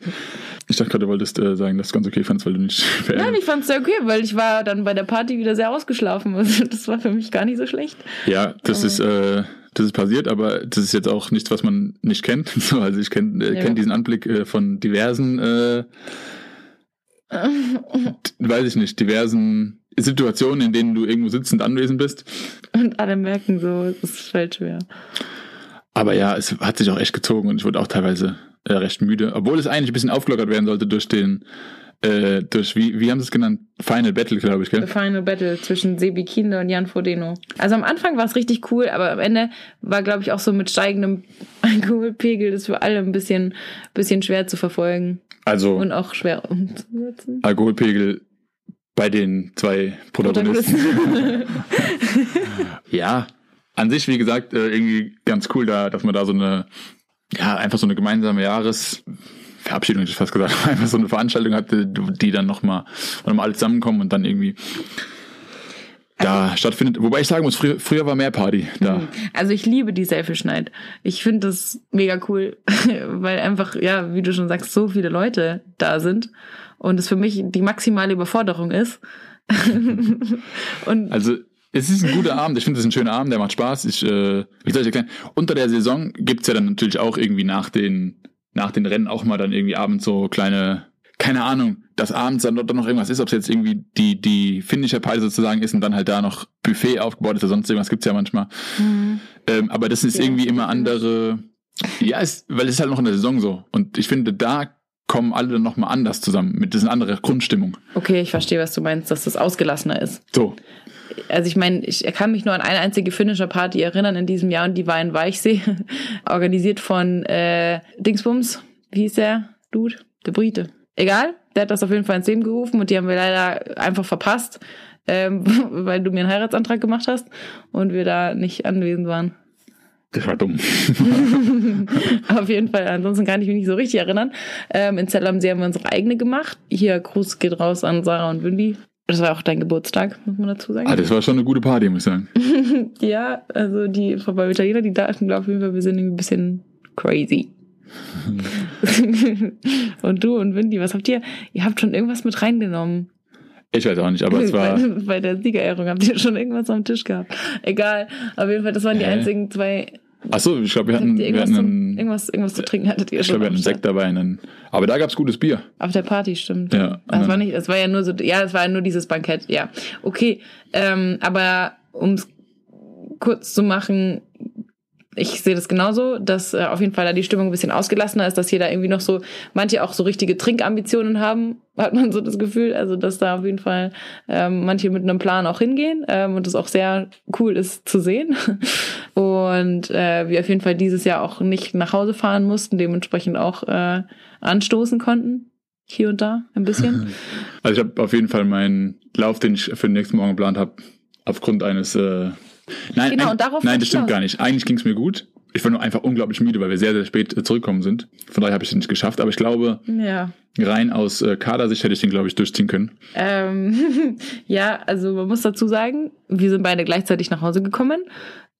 S2: Ich dachte gerade, du wolltest äh, sagen, dass du ganz okay fandst, weil du nicht
S1: Nein, ich fand's sehr okay, weil ich war dann bei der Party wieder sehr ausgeschlafen. Also das war für mich gar nicht so schlecht.
S2: Ja, das ist, äh, das ist passiert, aber das ist jetzt auch nichts, was man nicht kennt. So, also ich kenne äh,
S1: Ja.
S2: kenn diesen Anblick äh, von diversen, äh, weiß ich nicht, diversen Situationen, in denen du irgendwo sitzend anwesend bist.
S1: Und alle merken so, es fällt schwer.
S2: Aber ja, es hat sich auch echt gezogen und ich wurde auch teilweise äh, recht müde, obwohl es eigentlich ein bisschen aufgelockert werden sollte durch den, äh, durch, wie, wie haben sie es genannt? Final Battle, glaube ich,
S1: The
S2: gell?
S1: Final Battle zwischen Sebi Kinder und Jan Frodeno. Also am Anfang war es richtig cool, aber am Ende war, glaube ich, auch so mit steigendem Alkoholpegel das für alle ein bisschen, bisschen schwer zu verfolgen
S2: Also
S1: und auch schwer umzusetzen.
S2: Alkoholpegel bei den zwei Protagonisten. ja, an sich, wie gesagt, äh, irgendwie ganz cool, da, dass man da so eine, ja, einfach so eine gemeinsame Jahresverabschiedung, hätte ich fast gesagt, einfach so eine Veranstaltung hatte, die dann nochmal noch mal alle zusammenkommen und dann irgendwie da stattfindet. Wobei ich sagen muss, früher, früher war mehr Party da.
S1: Also ich liebe die Selfish Night. Ich finde das mega cool, weil einfach, ja, wie du schon sagst, so viele Leute da sind und es für mich die maximale Überforderung ist. und
S2: Also es ist ein guter Abend. Ich finde es ein schöner Abend, der macht Spaß. Ich, äh, wie soll ich erklären? Unter der Saison gibt's ja dann natürlich auch irgendwie nach den, nach den Rennen auch mal dann irgendwie abends so kleine, keine Ahnung, dass abends dann doch noch irgendwas ist, ob es jetzt irgendwie die, die Finisher Party sozusagen ist und dann halt da noch Buffet aufgebaut ist oder sonst irgendwas gibt's ja manchmal. Ähm, aber das ist
S1: Ja,
S2: irgendwie immer
S1: stimmt.
S2: andere, ja, es, weil es ist halt noch in der Saison so. Und ich finde, da kommen alle dann nochmal anders zusammen. Mit das ist eine andere Grundstimmung.
S1: okay, ich verstehe, was du meinst, dass das ausgelassener ist.
S2: So.
S1: Also ich meine, ich kann mich nur an eine einzige Finisher Party erinnern in diesem Jahr und die war in Weichsee, organisiert von äh, Dingsbums, wie hieß der Dude? Der Brite. egal, der hat das auf jeden Fall ins Leben gerufen und die haben wir leider einfach verpasst, ähm, weil du mir einen Heiratsantrag gemacht hast und wir da nicht anwesend waren.
S2: Das war dumm.
S1: Auf jeden Fall, ansonsten kann ich mich nicht so richtig erinnern. Ähm, in Zell am See haben wir unsere eigene gemacht. Hier, Gruß geht raus an Sarah und Windy. Das war auch dein Geburtstag, muss man dazu sagen.
S2: Ah, das war schon eine gute Party, muss ich sagen.
S1: ja, also die beim Italiener, die dachten, glaube ich, auf jeden Fall, wir sind irgendwie ein bisschen crazy. und du und Windy, was habt ihr? Ihr habt schon irgendwas mit reingenommen.
S2: Ich weiß auch nicht, aber es war.
S1: bei, bei der Siegerehrung habt ihr schon irgendwas am Tisch gehabt. Egal, auf jeden Fall, das waren die einzigen zwei.
S2: Achso, ich glaube, wir hatten, wir
S1: irgendwas,
S2: hatten einen,
S1: irgendwas, irgendwas zu trinken hattet ihr
S2: ich
S1: schon.
S2: glaube, wir hatten einen. Sekt dabei. Einen, aber da gab's gutes Bier.
S1: Auf der Party, stimmt.
S2: Ja,
S1: Das war nicht, es war ja nur so, ja, es war ja nur dieses Bankett, ja. Okay, ähm, aber um es kurz zu machen, ich sehe das genauso, dass äh, auf jeden Fall da die Stimmung ein bisschen ausgelassener ist, dass hier da irgendwie noch so, manche auch so richtige Trinkambitionen haben, hat man so das Gefühl, also dass da auf jeden Fall ähm, manche mit einem Plan auch hingehen ähm, und das auch sehr cool ist zu sehen. Und äh, wir auf jeden Fall dieses Jahr auch nicht nach Hause fahren mussten, dementsprechend auch äh, anstoßen konnten. Hier und da ein bisschen.
S2: Also ich habe auf jeden Fall meinen Lauf, den ich für den nächsten Morgen geplant habe, aufgrund eines. Äh, nein,
S1: Genau,
S2: ein,
S1: und darauf
S2: nein, das stimmt gar nicht. Eigentlich ging es mir gut. Ich war nur einfach unglaublich müde, weil wir sehr, sehr spät zurückgekommen sind. Von daher habe ich es nicht geschafft. Aber ich glaube,
S1: Ja.
S2: rein aus äh, Kadersicht hätte ich den, glaube ich, durchziehen können.
S1: Ähm, ja, also man muss dazu sagen, wir sind beide gleichzeitig nach Hause gekommen.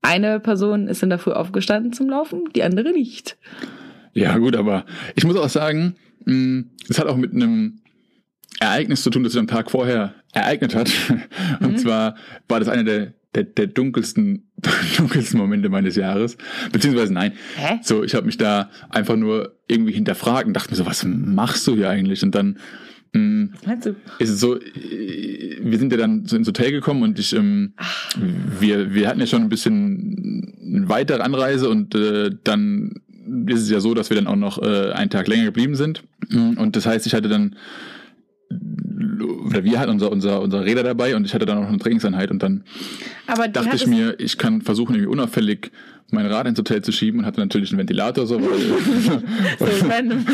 S1: Eine Person ist in der Früh aufgestanden zum Laufen, die andere nicht.
S2: Ja, gut, aber ich muss auch sagen, mh, es hat auch mit einem Ereignis zu tun, das sich am Tag vorher ereignet hat. Und
S1: Mhm.
S2: zwar war das einer der, der, der dunkelsten, dunkelsten Momente meines Jahres. Beziehungsweise nein.
S1: Hä?
S2: So, ich habe mich da einfach nur irgendwie hinterfragt und dachte mir so, was machst du hier eigentlich? Und dann mh,
S1: Was meinst du?
S2: ist es so, äh, wir sind ja dann so ins Hotel gekommen und ich, ähm, wir, wir hatten ja schon ein bisschen eine weitere Anreise und äh, dann ist es ja so, dass wir dann auch noch äh, einen Tag länger geblieben sind. Und das heißt, ich hatte dann, oder wir hatten unser, unser, unser Räder dabei und ich hatte dann auch noch eine Trainingseinheit und dann dachte ich mir, ich kann versuchen, irgendwie unauffällig mein Rad ins Hotel zu schieben und hatte natürlich einen Ventilator so.
S1: so
S2: Weil,
S1: random.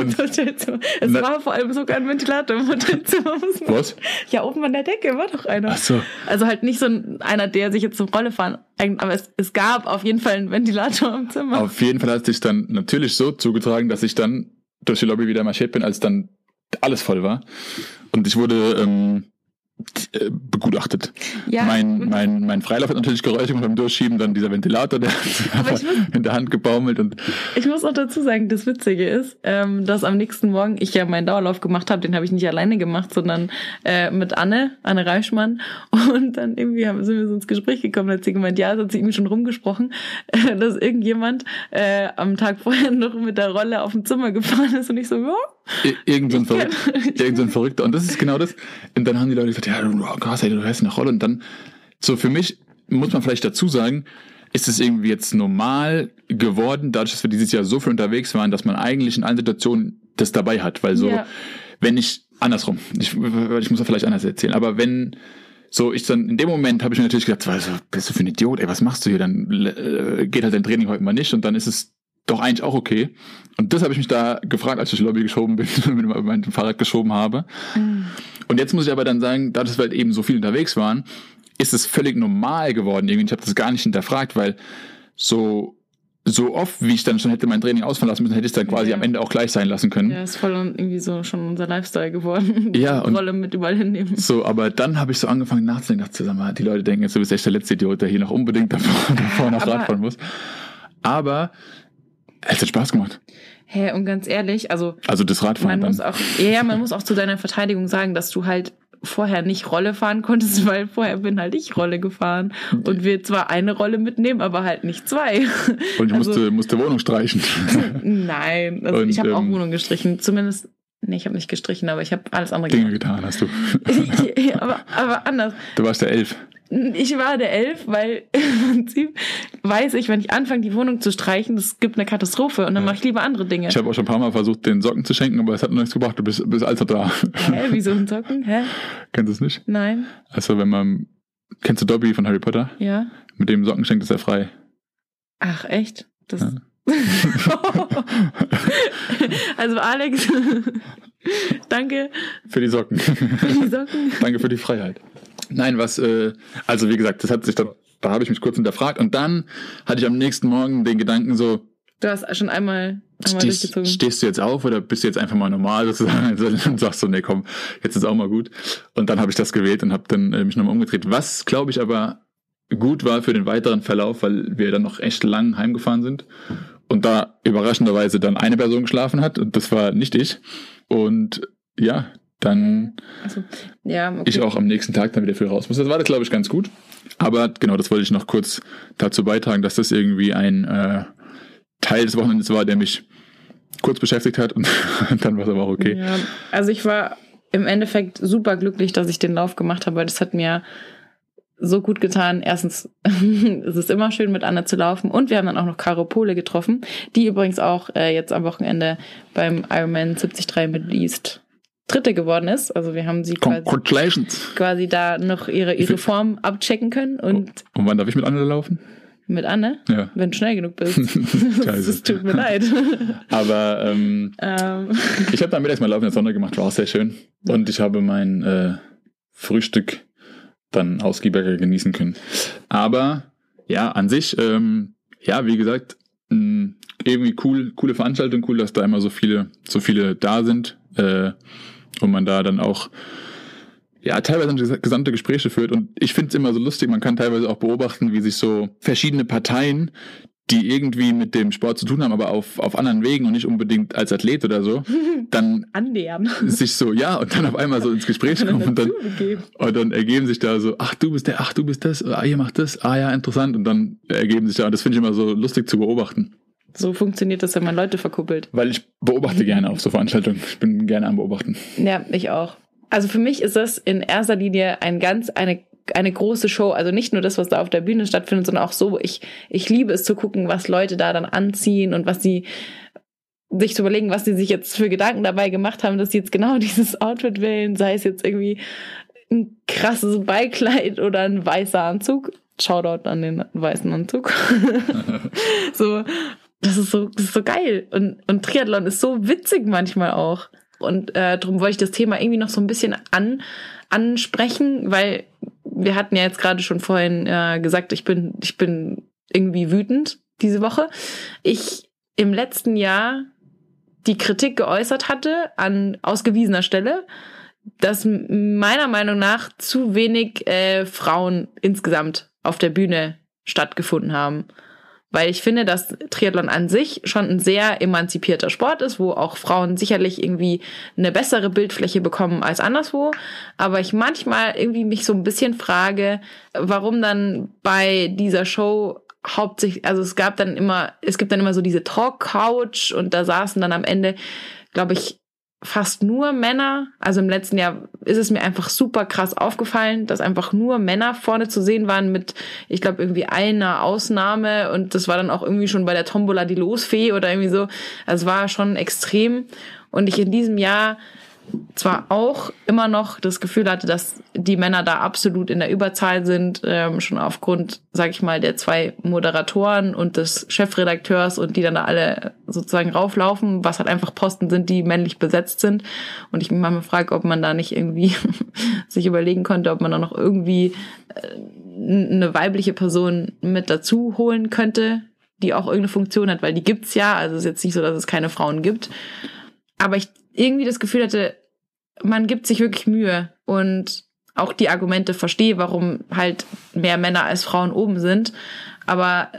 S2: Und-
S1: es
S2: Na-
S1: war vor allem sogar ein Ventilator im Hotelzimmer.
S2: was?
S1: Ja, oben an der Decke war doch einer.
S2: Ach so.
S1: Also halt nicht so ein, einer, der sich jetzt zum Rolle fahren, aber es, es gab auf jeden Fall einen Ventilator im Zimmer.
S2: Auf jeden Fall hat es sich dann natürlich so zugetragen, dass ich dann durch die Lobby wieder marschiert bin, als dann alles voll war. Und ich wurde ähm, äh, begutachtet.
S1: Ja,
S2: mein,
S1: und-
S2: mein, mein Freilauf hat natürlich Geräusche gemacht beim Durchschieben, dann dieser Ventilator, der
S1: muss-
S2: in der Hand gebaumelt und
S1: Ich muss auch dazu sagen, das Witzige ist, ähm, dass am nächsten Morgen ich ja meinen Dauerlauf gemacht habe. Den habe ich nicht alleine gemacht, sondern äh, mit Anne, Anne Reichmann. Und dann irgendwie haben, sind wir so ins Gespräch gekommen. Hat sie gemeint, ja, es hat sie irgendwie schon rumgesprochen, äh, dass irgendjemand äh, am Tag vorher noch mit der Rolle auf dem Zimmer gefahren ist. Und ich so, ja,
S2: Ir- Irgend so, ein
S1: Ich kenn-
S2: Verrück- irgend so ein Verrückter. Und das ist genau das. Und dann haben die Leute gesagt, ja, du, krass, ey, du hast eine Rolle. Und dann, so für mich, muss man vielleicht dazu sagen, ist es irgendwie jetzt normal geworden, dadurch, dass wir dieses Jahr so viel unterwegs waren, dass man eigentlich in allen Situationen das dabei hat. Weil so,
S1: Ja.
S2: wenn ich, andersrum, ich, ich muss das vielleicht anders erzählen, aber wenn, so, ich dann, in dem Moment habe ich mir natürlich gedacht, was bist du für ein Idiot, ey, was machst du hier? Dann äh, geht halt dein Training heute mal nicht und dann ist es doch eigentlich auch okay. Und das habe ich mich da gefragt, als ich durch die Lobby geschoben bin, mit meinem Fahrrad geschoben habe. Und jetzt muss ich aber dann sagen, dass wir halt eben so viel unterwegs waren, ist es völlig normal geworden. Irgendwie, ich habe das gar nicht hinterfragt, weil so, so oft, wie ich dann schon hätte mein Training ausfallen lassen müssen, hätte ich es dann quasi
S1: Ja.
S2: am Ende auch gleich sein lassen können.
S1: ja, ist voll irgendwie so schon unser Lifestyle geworden.
S2: Ja,
S1: Die
S2: und-
S1: Rolle mit überall hinnehmen.
S2: So, aber dann habe ich so angefangen nachzudenken, dachte, sag mal, die Leute denken jetzt, du bist echt der letzte Idiot, der hier noch unbedingt davor, davor nach
S1: aber-
S2: Rad fahren muss. Aber es hat Spaß gemacht.
S1: Hä, und ganz ehrlich, also
S2: Also das Radfahren
S1: man muss auch, ja, ja, man muss auch zu deiner Verteidigung sagen, dass du halt vorher nicht Rolle fahren konntest, weil vorher bin halt ich Rolle gefahren und wir zwar eine Rolle mitnehmen, aber halt nicht zwei.
S2: Und ich
S1: also-
S2: musste, musste Wohnung streichen.
S1: Nein, also
S2: Und,
S1: ich habe auch
S2: ähm,
S1: Wohnung gestrichen, zumindest nee, ich habe nicht gestrichen, aber ich habe alles andere
S2: Dinge
S1: gemacht.
S2: getan hast du.
S1: Ja, aber, aber anders.
S2: Du warst der Elf.
S1: Ich war der Elf, weil im Prinzip weiß ich, wenn ich anfange, die Wohnung zu streichen, das gibt eine Katastrophe und dann
S2: Ja.
S1: mache ich lieber andere Dinge.
S2: Ich habe auch schon ein paar Mal versucht, den Socken zu schenken, aber es hat noch nichts gebracht. Du bist, bist also da.
S1: Hä, wieso ein Socken? Hä?
S2: Kennst du es nicht?
S1: Nein?
S2: Also wenn man, kennst du Dobby von Harry Potter?
S1: Ja?
S2: Mit dem Socken schenkt ist er frei.
S1: Ach, echt? Das
S2: Ja.
S1: Also Alex, danke
S2: Für die Socken.
S1: für die Socken.
S2: Danke für die Freiheit. Nein, was, äh, also wie gesagt, das hat sich dann, da habe ich mich kurz hinterfragt und dann hatte ich am nächsten Morgen den Gedanken so,
S1: Du hast schon einmal, einmal
S2: stehst,
S1: durchgezogen.
S2: stehst du jetzt auf oder bist du jetzt einfach mal normal sozusagen und sagst so, nee, komm, jetzt ist auch mal gut. Und dann habe ich das gewählt und habe dann äh, mich nochmal umgedreht. Was, glaube ich, aber gut war für den weiteren Verlauf, weil wir dann noch echt lang heimgefahren sind und da überraschenderweise dann eine Person geschlafen hat und das war nicht ich. Und ja, dann
S1: Also, ja, okay.
S2: ich auch am nächsten Tag dann wieder früh raus muss. Das war das, glaube ich, ganz gut. Aber genau, das wollte ich noch kurz dazu beitragen, dass das irgendwie ein äh, Teil des Wochenendes war, der mich kurz beschäftigt hat und dann war es aber auch okay.
S1: Ja, also ich war im Endeffekt super glücklich, dass ich den Lauf gemacht habe, weil das hat mir so gut getan. Erstens, es ist immer schön mit Anna zu laufen und wir haben dann auch noch Caro Pole getroffen, die übrigens auch äh, jetzt am Wochenende beim Ironman 73 Middle East Dritte geworden ist. Also wir haben sie quasi, quasi da noch ihre, ihre Form abchecken können und
S2: Und wann darf ich mit Anne laufen?
S1: mit Anne,
S2: Ja.
S1: wenn du schnell genug bist. Es tut mir leid.
S2: Aber ähm,
S1: ähm,
S2: ich habe dann mittags mal Laufen in der Sonne gemacht, war auch sehr schön. Und ich habe mein äh, Frühstück dann ausgiebiger genießen können. Aber ja, an sich, ähm, ja, wie gesagt, mh, irgendwie cool, coole Veranstaltung, cool, dass da immer so viele, so viele da sind äh, und man da dann auch ja, teilweise gesamte Gespräche führt. Und ich finde es immer so lustig, man kann teilweise auch beobachten, wie sich so verschiedene Parteien, die irgendwie mit dem Sport zu tun haben, aber auf, auf anderen Wegen und nicht unbedingt als Athlet oder so, dann
S1: annähern.
S2: sich so, ja, und dann auf einmal so ins Gespräch kommen und dann, und dann ergeben sich da so, ach, du bist der, ach, du bist das, ah, ihr macht das, ah ja, interessant. Und dann ergeben sich da, und das finde ich immer so lustig zu beobachten.
S1: So funktioniert das, wenn man Leute verkuppelt.
S2: Weil ich beobachte gerne auf so Veranstaltungen. Ich bin gerne am Beobachten.
S1: Ja, ich auch. Also für mich ist das in erster Linie ein ganz, eine, eine große Show. Also nicht nur das, was da auf der Bühne stattfindet, sondern auch so, ich, ich liebe es zu gucken, was Leute da dann anziehen und was sie sich zu überlegen, was sie sich jetzt für Gedanken dabei gemacht haben, dass sie jetzt genau dieses Outfit wählen, sei es jetzt irgendwie ein krasses Beikleid oder ein weißer Anzug. Shoutout an den weißen Anzug. so, das ist so, das ist so geil. Und, und Triathlon ist so witzig manchmal auch. Und äh, darum wollte ich das Thema irgendwie noch so ein bisschen an, ansprechen, weil wir hatten ja jetzt gerade schon vorhin äh, gesagt, ich bin, ich bin irgendwie wütend diese Woche. Ich im letzten Jahr die Kritik geäußert hatte an ausgewiesener Stelle, dass meiner Meinung nach zu wenig äh, Frauen insgesamt auf der Bühne stattgefunden haben. Weil ich finde, dass Triathlon an sich schon ein sehr emanzipierter Sport ist, wo auch Frauen sicherlich irgendwie eine bessere Bildfläche bekommen als anderswo. Aber ich manchmal irgendwie mich so ein bisschen frage, warum dann bei dieser Show hauptsächlich, also es gab dann immer, es gibt dann immer so diese Talk-Couch und da saßen dann am Ende, glaube ich, fast nur Männer. Also im letzten Jahr ist es mir einfach super krass aufgefallen, dass einfach nur Männer vorne zu sehen waren mit, ich glaube, irgendwie einer Ausnahme und das war dann auch irgendwie schon bei der Tombola die Losfee oder irgendwie so. Also es war schon extrem und ich in diesem Jahr zwar auch immer noch das Gefühl hatte, dass die Männer da absolut in der Überzahl sind, ähm, schon aufgrund, sag ich mal, der zwei Moderatoren und des Chefredakteurs und die dann da alle sozusagen rauflaufen, was halt einfach Posten sind, die männlich besetzt sind. Und ich mich manchmal frage, ob man da nicht irgendwie sich überlegen konnte, ob man da noch irgendwie äh, eine weibliche Person mit dazu holen könnte, die auch irgendeine Funktion hat, weil die gibt's ja. Also es ist jetzt nicht so, dass es keine Frauen gibt. Aber ich irgendwie das Gefühl hatte, man gibt sich wirklich Mühe und auch die Argumente verstehe, warum halt mehr Männer als Frauen oben sind. Aber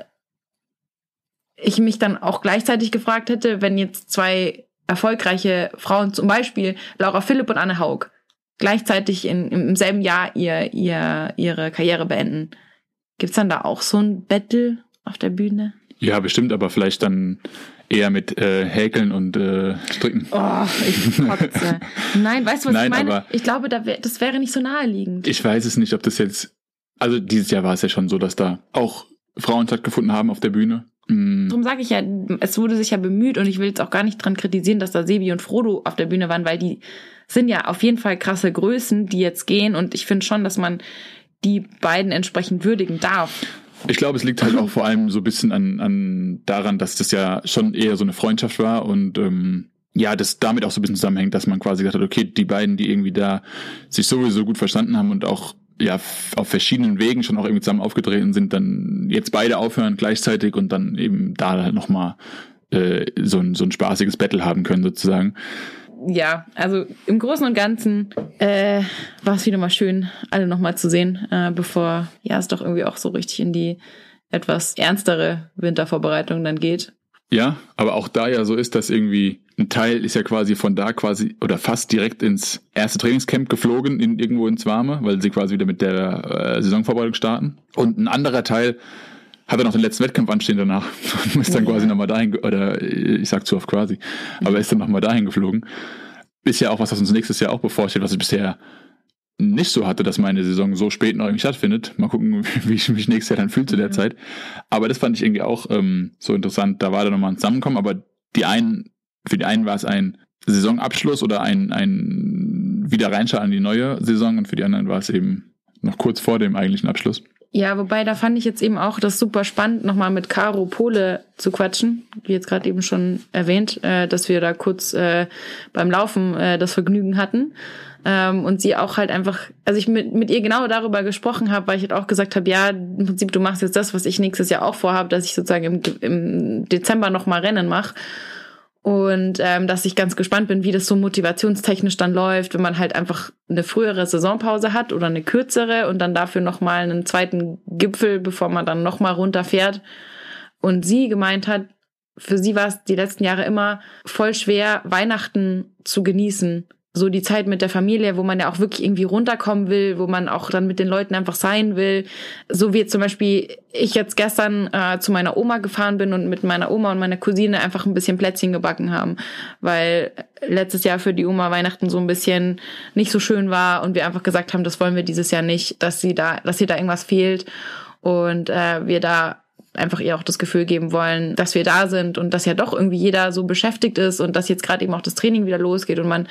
S1: ich mich dann auch gleichzeitig gefragt hätte, wenn jetzt zwei erfolgreiche Frauen, zum Beispiel Laura Philipp und Anne Haug, gleichzeitig in, im selben Jahr ihr, ihr, ihre Karriere beenden, gibt's dann da auch so ein Battle auf der Bühne?
S2: Ja, bestimmt, aber vielleicht dann eher mit äh, Häkeln und äh, Stricken.
S1: Oh, ich kotze. Nein, weißt du, was
S2: Nein,
S1: ich meine? Ich glaube, da wär, das wäre nicht so naheliegend.
S2: Ich weiß es nicht, ob das jetzt. Also dieses Jahr war es ja schon so, dass da auch Frauen stattgefunden haben auf der Bühne. Mm,
S1: Darum sage ich ja, es wurde sich ja bemüht und ich will jetzt auch gar nicht dran kritisieren, dass da Sebi und Frodo auf der Bühne waren, weil die sind ja auf jeden Fall krasse Größen, die jetzt gehen und ich finde schon, dass man die beiden entsprechend würdigen darf.
S2: Ich glaube, es liegt halt auch vor allem so ein bisschen an, an daran, dass das ja schon eher so eine Freundschaft war und ähm, ja, das damit auch so ein bisschen zusammenhängt, dass man quasi gesagt hat, okay, die beiden, die irgendwie da sich sowieso gut verstanden haben und auch ja auf verschiedenen Wegen schon auch irgendwie zusammen aufgetreten sind, dann jetzt beide aufhören gleichzeitig und dann eben da nochmal äh, so, ein, so ein spaßiges Battle haben können sozusagen.
S1: ja, also im Großen und Ganzen äh, war es wieder mal schön, alle nochmal zu sehen, äh, bevor ja es doch irgendwie auch so richtig in die etwas ernstere Wintervorbereitung dann geht.
S2: Ja, aber auch da ja so ist, dass irgendwie ein Teil ist ja quasi von da quasi oder fast direkt ins erste Trainingscamp geflogen, in, irgendwo ins Warme, weil sie quasi wieder mit der äh, Saisonvorbereitung starten. Und ein anderer Teil hat dann noch den letzten Wettkampf anstehen danach und ist dann
S1: Ja.
S2: quasi nochmal dahin, oder äh, ich sag zu oft quasi, aber ist dann nochmal dahin geflogen. Ist ja auch was, was uns nächstes Jahr auch bevorsteht, was ich bisher nicht so hatte, dass meine Saison so spät noch irgendwie stattfindet. Mal gucken, wie ich mich nächstes Jahr dann fühle zu der
S1: Mhm.
S2: Zeit. Aber das fand ich irgendwie auch ähm, so interessant. Da war da nochmal ein Zusammenkommen, aber die einen, für die einen war es ein Saisonabschluss oder ein, ein wieder reinschauen in die neue Saison und für die anderen war es eben noch kurz vor dem eigentlichen Abschluss.
S1: Ja, wobei da fand ich jetzt eben auch das super spannend, nochmal mit Caro Pole zu quatschen, wie jetzt gerade eben schon erwähnt, äh, dass wir da kurz äh, beim Laufen äh, das Vergnügen hatten. Ähm, und sie auch halt einfach, also ich mit, mit ihr genau darüber gesprochen habe, weil ich halt auch gesagt habe, ja, im Prinzip, du machst jetzt das, was ich nächstes Jahr auch vorhabe, dass ich sozusagen im, im Dezember nochmal Rennen mache. Und ähm, dass ich ganz gespannt bin, wie das so motivationstechnisch dann läuft, wenn man halt einfach eine frühere Saisonpause hat oder eine kürzere und dann dafür nochmal einen zweiten Gipfel, bevor man dann nochmal runterfährt. Und sie gemeint hat, für sie war es die letzten Jahre immer voll schwer, Weihnachten zu genießen. So die Zeit mit der Familie, wo man ja auch wirklich irgendwie runterkommen will, wo man auch dann mit den Leuten einfach sein will. So wie zum Beispiel ich jetzt gestern äh, zu meiner Oma gefahren bin und mit meiner Oma und meiner Cousine einfach ein bisschen Plätzchen gebacken haben, weil letztes Jahr für die Oma Weihnachten so ein bisschen nicht so schön war und wir einfach gesagt haben, das wollen wir dieses Jahr nicht, dass sie da, dass ihr da irgendwas fehlt und äh, wir da einfach ihr auch das Gefühl geben wollen, dass wir da sind und dass ja doch irgendwie jeder so beschäftigt ist und dass jetzt gerade eben auch das Training wieder losgeht und man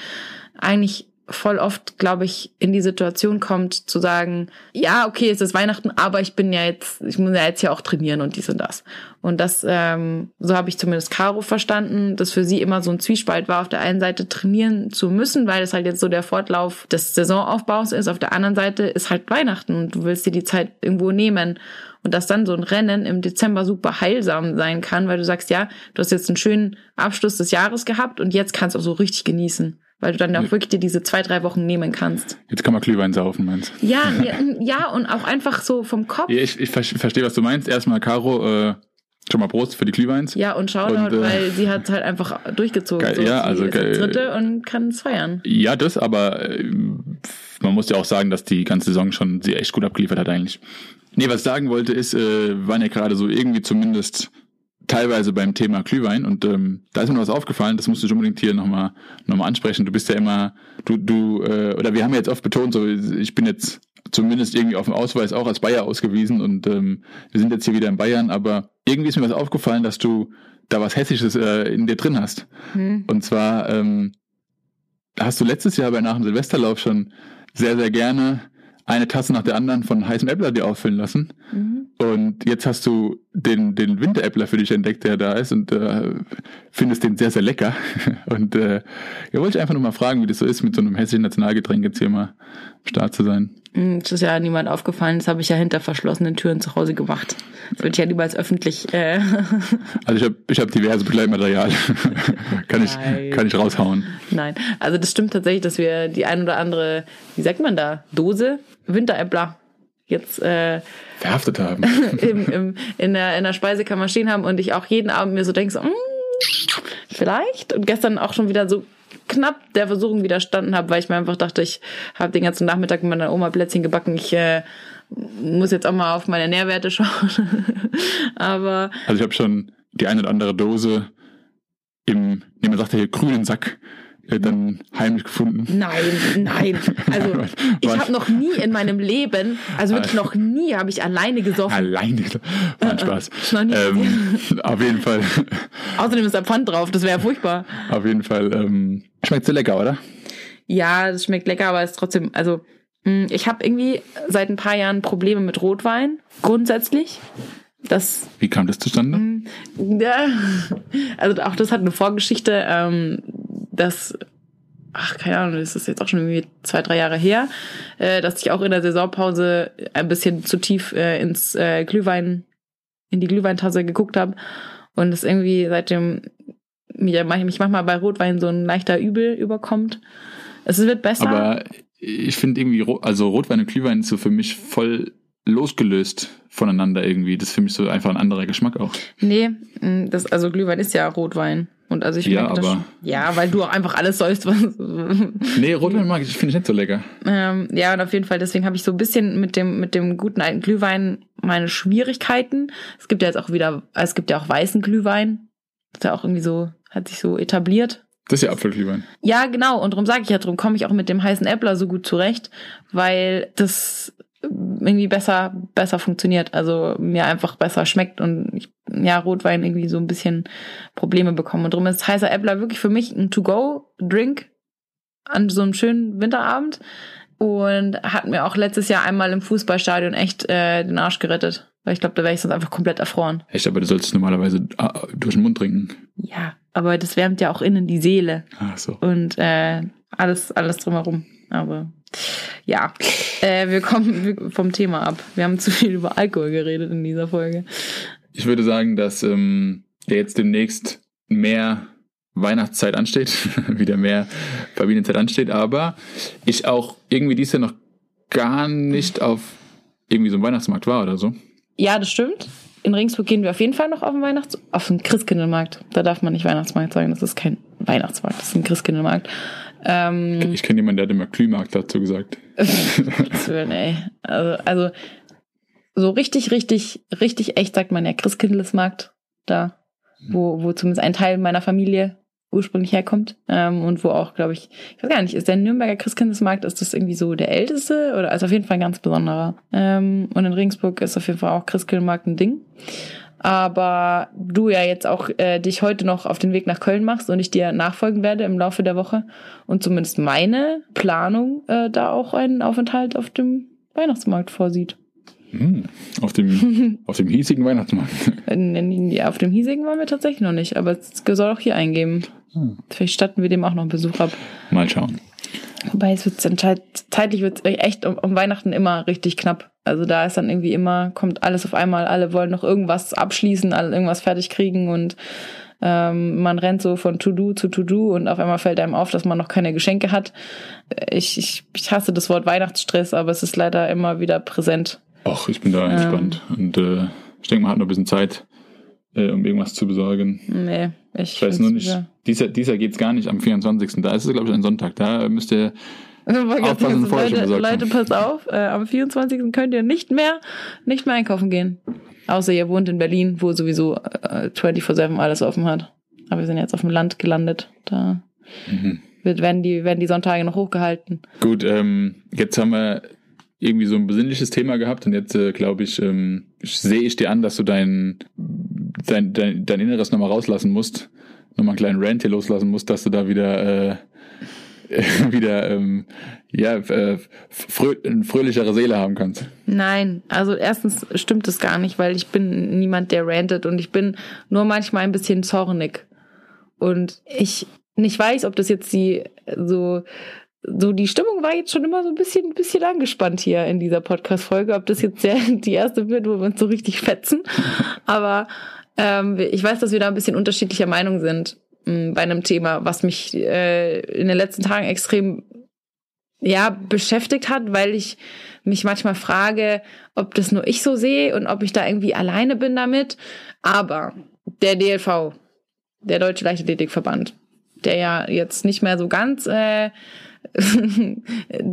S1: eigentlich voll oft, glaube ich, in die Situation kommt, zu sagen, ja, okay, es ist Weihnachten, aber ich bin ja jetzt, ich muss ja jetzt ja auch trainieren und dies und das. Und das, ähm, so habe ich zumindest Caro verstanden, dass für sie immer so ein Zwiespalt war, auf der einen Seite trainieren zu müssen, weil es halt jetzt so der Fortlauf des Saisonaufbaus ist, auf der anderen Seite ist halt Weihnachten und du willst dir die Zeit irgendwo nehmen. Und dass dann so ein Rennen im Dezember super heilsam sein kann, weil du sagst, ja, du hast jetzt einen schönen Abschluss des Jahres gehabt und jetzt kannst du auch so richtig genießen. Weil du dann auch wirklich dir diese zwei, drei Wochen nehmen kannst.
S2: Jetzt kann man Glühwein saufen, meinst du?
S1: Ja, ja, ja, und auch einfach so vom Kopf.
S2: Ja, ich, ich ver- verstehe, was du meinst. Erstmal, Caro, äh, schon mal Prost für die Glühweins.
S1: Ja, und Shoutout,
S2: Und, äh,
S1: weil sie hat halt einfach durchgezogen.
S2: Geil,
S1: so.
S2: ja,
S1: sie
S2: also geil.
S1: Dritte und kann es feiern.
S2: Ja, das, aber äh, man muss ja auch sagen, dass die ganze Saison schon sie echt gut abgeliefert hat eigentlich. Nee, was ich sagen wollte ist, äh, waren ja gerade so irgendwie zumindest teilweise beim Thema Glühwein und ähm, da ist mir noch was aufgefallen, das musst du unbedingt hier nochmal noch mal ansprechen. Du bist ja immer, du, du, äh, oder wir haben ja jetzt oft betont, so ich bin jetzt zumindest irgendwie auf dem Ausweis auch als Bayer ausgewiesen und ähm, wir sind jetzt hier wieder in Bayern, aber irgendwie ist mir was aufgefallen, dass du da was Hessisches äh, in dir drin hast.
S1: Hm.
S2: Und zwar ähm, hast du letztes Jahr bei nach dem Silvesterlauf schon sehr, sehr gerne eine Tasse nach der anderen von heißem Äppler dir auffüllen lassen.
S1: Mhm.
S2: Und jetzt hast du den, den Winteräppler für dich entdeckt, der da ist und äh, findest den sehr, sehr lecker. Und äh, ja, wollte ich einfach nur mal fragen, wie das so ist, mit so einem hessischen Nationalgetränk jetzt hier mal am Start zu sein.
S1: Hm, Das ist ja niemand aufgefallen, das habe ich ja hinter verschlossenen Türen zu Hause gemacht. Das wird ja niemals öffentlich. Äh,
S2: Also ich habe ich hab diverse Begleitmaterial. kann, ich, kann ich raushauen.
S1: Nein, also das stimmt tatsächlich, dass wir die ein oder andere, wie sagt man da, Dose Winteräppler jetzt äh,
S2: Verhaftet haben.
S1: im, im, in, der, in der Speisekammer stehen haben und ich auch jeden Abend mir so denke, so, mm, vielleicht. Und gestern auch schon wieder so knapp der Versuchung widerstanden habe, weil ich mir einfach dachte, ich habe den ganzen Nachmittag mit meiner Oma Plätzchen gebacken. Ich äh, muss jetzt auch mal auf meine Nährwerte schauen. Aber
S2: Also ich habe schon die eine oder andere Dose im, nee, man sagt ja hier grünen Sack, dann heimlich gefunden.
S1: Nein, nein. Also ich habe noch nie in meinem Leben, also wirklich noch nie habe ich alleine gesoffen.
S2: Alleine. Ein Spaß.
S1: Noch nie
S2: Ähm, auf jeden Fall,
S1: Außerdem ist da Pfand drauf, das wäre furchtbar.
S2: auf jeden Fall, ähm, schmeckt sehr lecker, oder?
S1: Ja, das schmeckt lecker, aber es ist trotzdem, also mh, ich habe irgendwie seit ein paar Jahren Probleme mit Rotwein, grundsätzlich. Das,
S2: Wie kam das zustande?
S1: ja, also auch das hat eine Vorgeschichte. Ähm, dass, ach, keine Ahnung, das ist jetzt auch schon irgendwie zwei, drei Jahre her, äh, dass ich auch in der Saisonpause ein bisschen zu tief äh, ins äh, Glühwein, in die Glühweintasse geguckt habe und es irgendwie seitdem mir mich manchmal bei Rotwein so ein leichter Übel überkommt. Es wird besser.
S2: Aber ich finde irgendwie, also Rotwein und Glühwein ist so für mich voll losgelöst voneinander irgendwie. Das ist für mich so einfach ein anderer Geschmack auch.
S1: Nee, mh, das, also Glühwein ist ja Rotwein. Und also ich
S2: Ja,
S1: merke das
S2: aber-
S1: schon. Ja, weil du auch einfach alles sollst, was.
S2: Nee, Rotwein mag ich, finde ich nicht so lecker.
S1: ähm, ja, und auf jeden Fall, deswegen habe ich so ein bisschen mit dem, mit dem guten alten Glühwein meine Schwierigkeiten. Es gibt ja jetzt auch wieder, es gibt ja auch weißen Glühwein. Das ist ja auch irgendwie so, hat sich so etabliert.
S2: Das ist ja Apfelglühwein.
S1: Ja, genau. Und darum sage ich ja, darum komme ich auch mit dem heißen Äppler so gut zurecht, weil das irgendwie besser, besser funktioniert. Also mir einfach besser schmeckt und ich, ja, Rotwein irgendwie so ein bisschen Probleme bekomme. Und darum ist heißer Äppler wirklich für mich ein To-Go-Drink an so einem schönen Winterabend und hat mir auch letztes Jahr einmal im Fußballstadion echt äh, den Arsch gerettet. Weil ich glaube, da wäre ich sonst einfach komplett erfroren.
S2: Echt, aber du sollst es normalerweise ah, durch den Mund trinken.
S1: Ja, aber das wärmt ja auch innen die Seele.
S2: Ach so.
S1: und äh, alles, alles drumherum. Aber ja, äh, wir kommen vom Thema ab. Wir haben zu viel über Alkohol geredet in dieser Folge.
S2: Ich würde sagen, dass ähm, jetzt demnächst mehr Weihnachtszeit ansteht, wieder mehr Familienzeit ansteht, aber ich auch irgendwie dies Jahr noch gar nicht auf irgendwie so einem Weihnachtsmarkt war oder so.
S1: Ja, das stimmt. In Regensburg gehen wir auf jeden Fall noch auf den Weihnachts auf den Christkindlmarkt. Da darf man nicht Weihnachtsmarkt sagen, das ist kein Weihnachtsmarkt, das ist ein Christkindlmarkt. Ähm,
S2: Ich kenne jemanden, der hat immer Glühmarkt dazu gesagt.
S1: Willen, ey. Also, also so richtig, richtig, richtig echt sagt man ja Christkindlesmarkt da, wo, wo zumindest ein Teil meiner Familie ursprünglich herkommt ähm, und wo auch, glaube ich, ich weiß gar nicht, ist der Nürnberger Christkindlesmarkt, ist das irgendwie so der älteste oder ist auf jeden Fall ein ganz besonderer. Ähm, und in Regensburg ist auf jeden Fall auch Christkindlmarkt ein Ding. Aber du ja jetzt auch äh, dich heute noch auf den Weg nach Köln machst und ich dir nachfolgen werde im Laufe der Woche und zumindest meine Planung äh, da auch einen Aufenthalt auf dem Weihnachtsmarkt vorsieht.
S2: Hm, auf dem auf dem hiesigen Weihnachtsmarkt.
S1: Ja, auf dem hiesigen waren wir tatsächlich noch nicht, aber es soll auch hier eingeben.
S2: Hm.
S1: Vielleicht statten wir dem auch noch einen Besuch ab.
S2: Mal schauen.
S1: Wobei es wird zeitlich wird echt um, um Weihnachten immer richtig knapp. Also da ist dann irgendwie immer, kommt alles auf einmal, alle wollen noch irgendwas abschließen, alle irgendwas fertig kriegen und ähm, man rennt so von To-Do zu To-Do und auf einmal fällt einem auf, dass man noch keine Geschenke hat. Ich, ich, ich hasse das Wort Weihnachtsstress, aber es ist leider immer wieder präsent.
S2: Ach, ich bin da entspannt. Und äh, ich denke, man hat noch ein bisschen Zeit, äh, um irgendwas zu besorgen.
S1: Nee, ich,
S2: Ich weiß nur nicht,
S1: wieder-
S2: dieser, dieser geht's gar nicht am 24. Da ist es, glaube ich, ein Sonntag. Da müsst ihr Aufpassen, vorher schon
S1: Leute, Leute, passt auf, äh, am 24. könnt ihr nicht mehr, nicht mehr einkaufen gehen. Außer ihr wohnt in Berlin, wo sowieso äh, 24-7 alles offen hat. Aber wir sind jetzt auf dem Land gelandet. Da
S2: Mhm.
S1: wird, werden, die, werden die Sonntage noch hochgehalten.
S2: Gut, ähm, jetzt haben wir irgendwie so ein besinnliches Thema gehabt und jetzt äh, glaube ich, ähm, sehe ich dir an, dass du dein, dein, dein, dein Inneres nochmal rauslassen musst, nochmal einen kleinen Rant hier loslassen musst, dass du da wieder äh, wieder ähm, ja äh, frö eine fröhlichere Seele haben kannst.
S1: Nein, also erstens stimmt es gar nicht, weil ich bin niemand, der rantet und ich bin nur manchmal ein bisschen zornig. Und ich nicht weiß, ob das jetzt die so so die Stimmung war jetzt schon immer so ein bisschen ein bisschen angespannt hier in dieser Podcast Folge, ob das jetzt der, die erste wird, wo wir uns so richtig fetzen, aber ähm, ich weiß, dass wir da ein bisschen unterschiedlicher Meinung sind mh, bei einem Thema, was mich äh, in den letzten Tagen extrem ja beschäftigt hat, weil ich mich manchmal frage, ob das nur ich so sehe und ob ich da irgendwie alleine bin damit. Aber der DLV, der Deutsche Leichtathletikverband, der ja jetzt nicht mehr so ganz äh,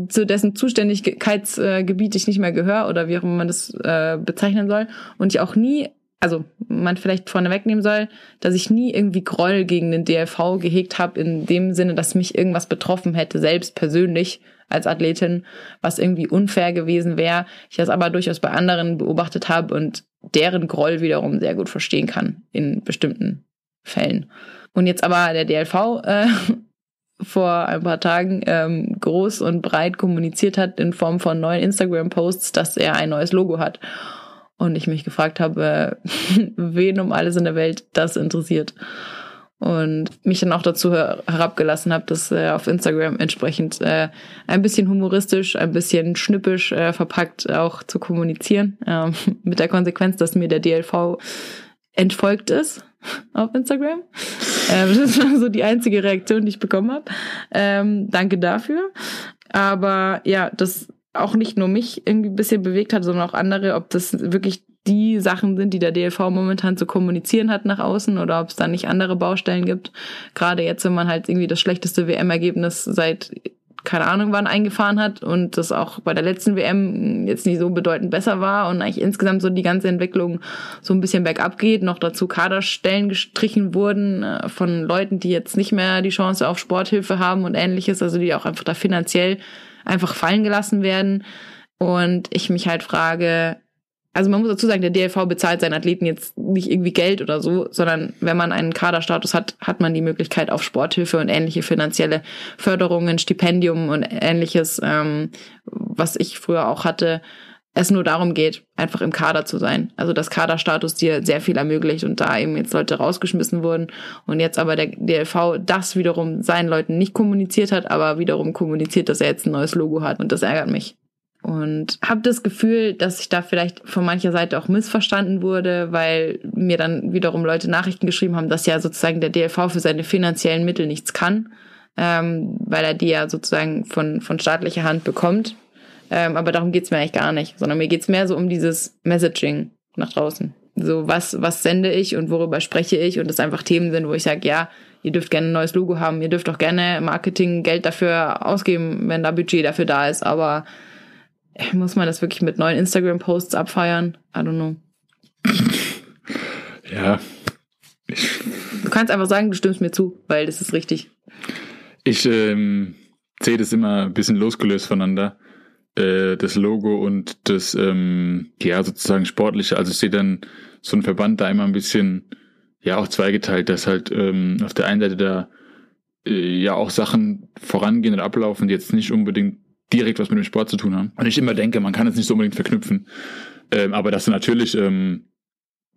S1: zu dessen Zuständigkeitsgebiet ich nicht mehr gehöre oder wie auch immer man das äh, bezeichnen soll und ich auch nie also man vielleicht vorne wegnehmen soll, dass ich nie irgendwie Groll gegen den DLV gehegt habe, in dem Sinne, dass mich irgendwas betroffen hätte, selbst persönlich als Athletin, was irgendwie unfair gewesen wäre. Ich das aber durchaus bei anderen beobachtet habe und deren Groll wiederum sehr gut verstehen kann in bestimmten Fällen. Und jetzt aber der DLV äh, vor ein paar Tagen ähm, groß und breit kommuniziert hat in Form von neuen Instagram-Posts, dass er ein neues Logo hat. Und ich mich gefragt habe, wen um alles in der Welt das interessiert. und mich dann auch dazu her herabgelassen habe, das äh, auf Instagram entsprechend äh, ein bisschen humoristisch, ein bisschen schnippisch äh, verpackt auch zu kommunizieren, ähm, mit der Konsequenz, dass mir der DLV entfolgt ist auf Instagram. Ähm, das war so die einzige Reaktion, die ich bekommen habe. Ähm, danke dafür. Aber ja, das auch nicht nur mich irgendwie ein bisschen bewegt hat, sondern auch andere, ob das wirklich die Sachen sind, die der DLV momentan zu kommunizieren hat nach außen oder ob es da nicht andere Baustellen gibt. Gerade jetzt, wenn man halt irgendwie das schlechteste WM-Ergebnis seit keine Ahnung wann eingefahren hat und das auch bei der letzten WM jetzt nicht so bedeutend besser war und eigentlich insgesamt so die ganze Entwicklung so ein bisschen bergab geht, noch dazu Kaderstellen gestrichen wurden äh, von Leuten, die jetzt nicht mehr die Chance auf Sporthilfe haben und ähnliches, also die auch einfach da finanziell einfach fallen gelassen werden. Und ich mich halt frage, also man muss dazu sagen, der DLV bezahlt seinen Athleten jetzt nicht irgendwie Geld oder so, sondern wenn man einen Kaderstatus hat, hat man die Möglichkeit auf Sporthilfe und ähnliche finanzielle Förderungen, Stipendium und ähnliches, ähm, was ich früher auch hatte, es nur darum geht, einfach im Kader zu sein. Also dass Kaderstatus dir sehr viel ermöglicht und da eben jetzt Leute rausgeschmissen wurden und jetzt aber der DLV das wiederum seinen Leuten nicht kommuniziert hat, aber wiederum kommuniziert, dass er jetzt ein neues Logo hat und das ärgert mich und habe das Gefühl, dass ich da vielleicht von mancher Seite auch missverstanden wurde, weil mir dann wiederum Leute Nachrichten geschrieben haben, dass ja sozusagen der DLV für seine finanziellen Mittel nichts kann, ähm, weil er die ja sozusagen von, von staatlicher Hand bekommt. Ähm, aber darum geht's mir eigentlich gar nicht, sondern mir geht's mehr so um dieses Messaging nach draußen. So, was, was sende ich und worüber spreche ich und das einfach Themen sind, wo ich sage, ja, ihr dürft gerne ein neues Logo haben, ihr dürft auch gerne Marketing Geld dafür ausgeben, wenn da Budget dafür da ist, aber muss man das wirklich mit neuen Instagram-Posts abfeiern? I don't know.
S2: Ja.
S1: Du kannst einfach sagen, du stimmst mir zu, weil das ist richtig.
S2: Ich ähm, sehe das immer ein bisschen losgelöst voneinander. Äh, das Logo und das, ähm, ja, sozusagen sportliche. Also ich sehe dann so einen Verband da immer ein bisschen, ja, auch zweigeteilt, dass halt ähm, auf der einen Seite da äh, ja auch Sachen vorangehen und ablaufen, die jetzt nicht unbedingt direkt was mit dem Sport zu tun haben. Und ich immer denke, man kann es nicht so unbedingt verknüpfen. Ähm, aber dass natürlich ähm,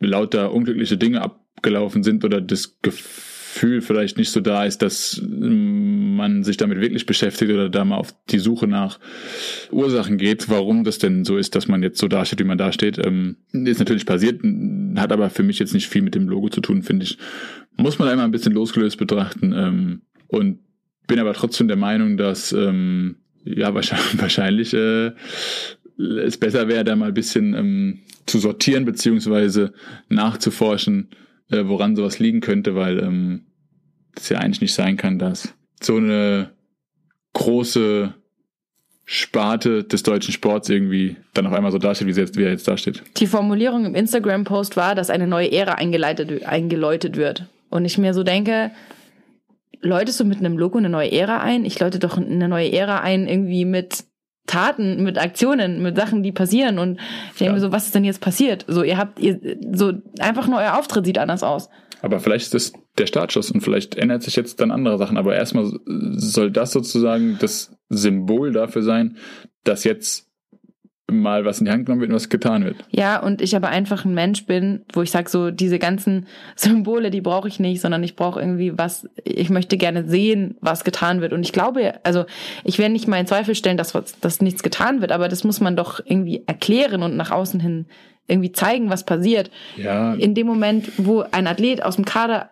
S2: lauter unglückliche Dinge abgelaufen sind oder das Gefühl vielleicht nicht so da ist, dass ähm, man sich damit wirklich beschäftigt oder da mal auf die Suche nach Ursachen geht, warum das denn so ist, dass man jetzt so dasteht, wie man dasteht, ähm, ist natürlich passiert, hat aber für mich jetzt nicht viel mit dem Logo zu tun, finde ich. Muss man einmal ein bisschen losgelöst betrachten ähm, und bin aber trotzdem der Meinung, dass ähm, ja, wahrscheinlich, äh, es besser wäre, da mal ein bisschen zu sortieren beziehungsweise nachzuforschen, äh, woran sowas liegen könnte, weil ähm, es ja eigentlich nicht sein kann, dass so eine große Sparte des deutschen Sports irgendwie dann auf einmal so dasteht, wie, sie jetzt, wie er jetzt dasteht.
S1: Die Formulierung im Instagram-Post war, dass eine neue Ära eingeleitet, eingeläutet wird. Und ich mir so denke, läutest du mit einem Logo eine neue Ära ein? Ich läute doch eine neue Ära ein irgendwie mit Taten, mit Aktionen, mit Sachen, die passieren. Und ich denke ja. mir so, was ist denn jetzt passiert? So, ihr habt, ihr, so, einfach nur euer Auftritt sieht anders aus.
S2: Aber vielleicht ist das der Startschuss und vielleicht ändert sich jetzt dann andere Sachen. Aber erstmal soll das sozusagen das Symbol dafür sein, dass jetzt mal was in die Hand genommen wird und was getan wird.
S1: Ja, und ich aber einfach ein Mensch bin, wo ich sage, so diese ganzen Symbole, die brauche ich nicht, sondern ich brauche irgendwie was, ich möchte gerne sehen, was getan wird. Und ich glaube, also ich werde nicht mal in Zweifel stellen, dass, dass nichts getan wird, aber das muss man doch irgendwie erklären und nach außen hin irgendwie zeigen, was passiert.
S2: Ja.
S1: In dem Moment, wo ein Athlet aus dem Kader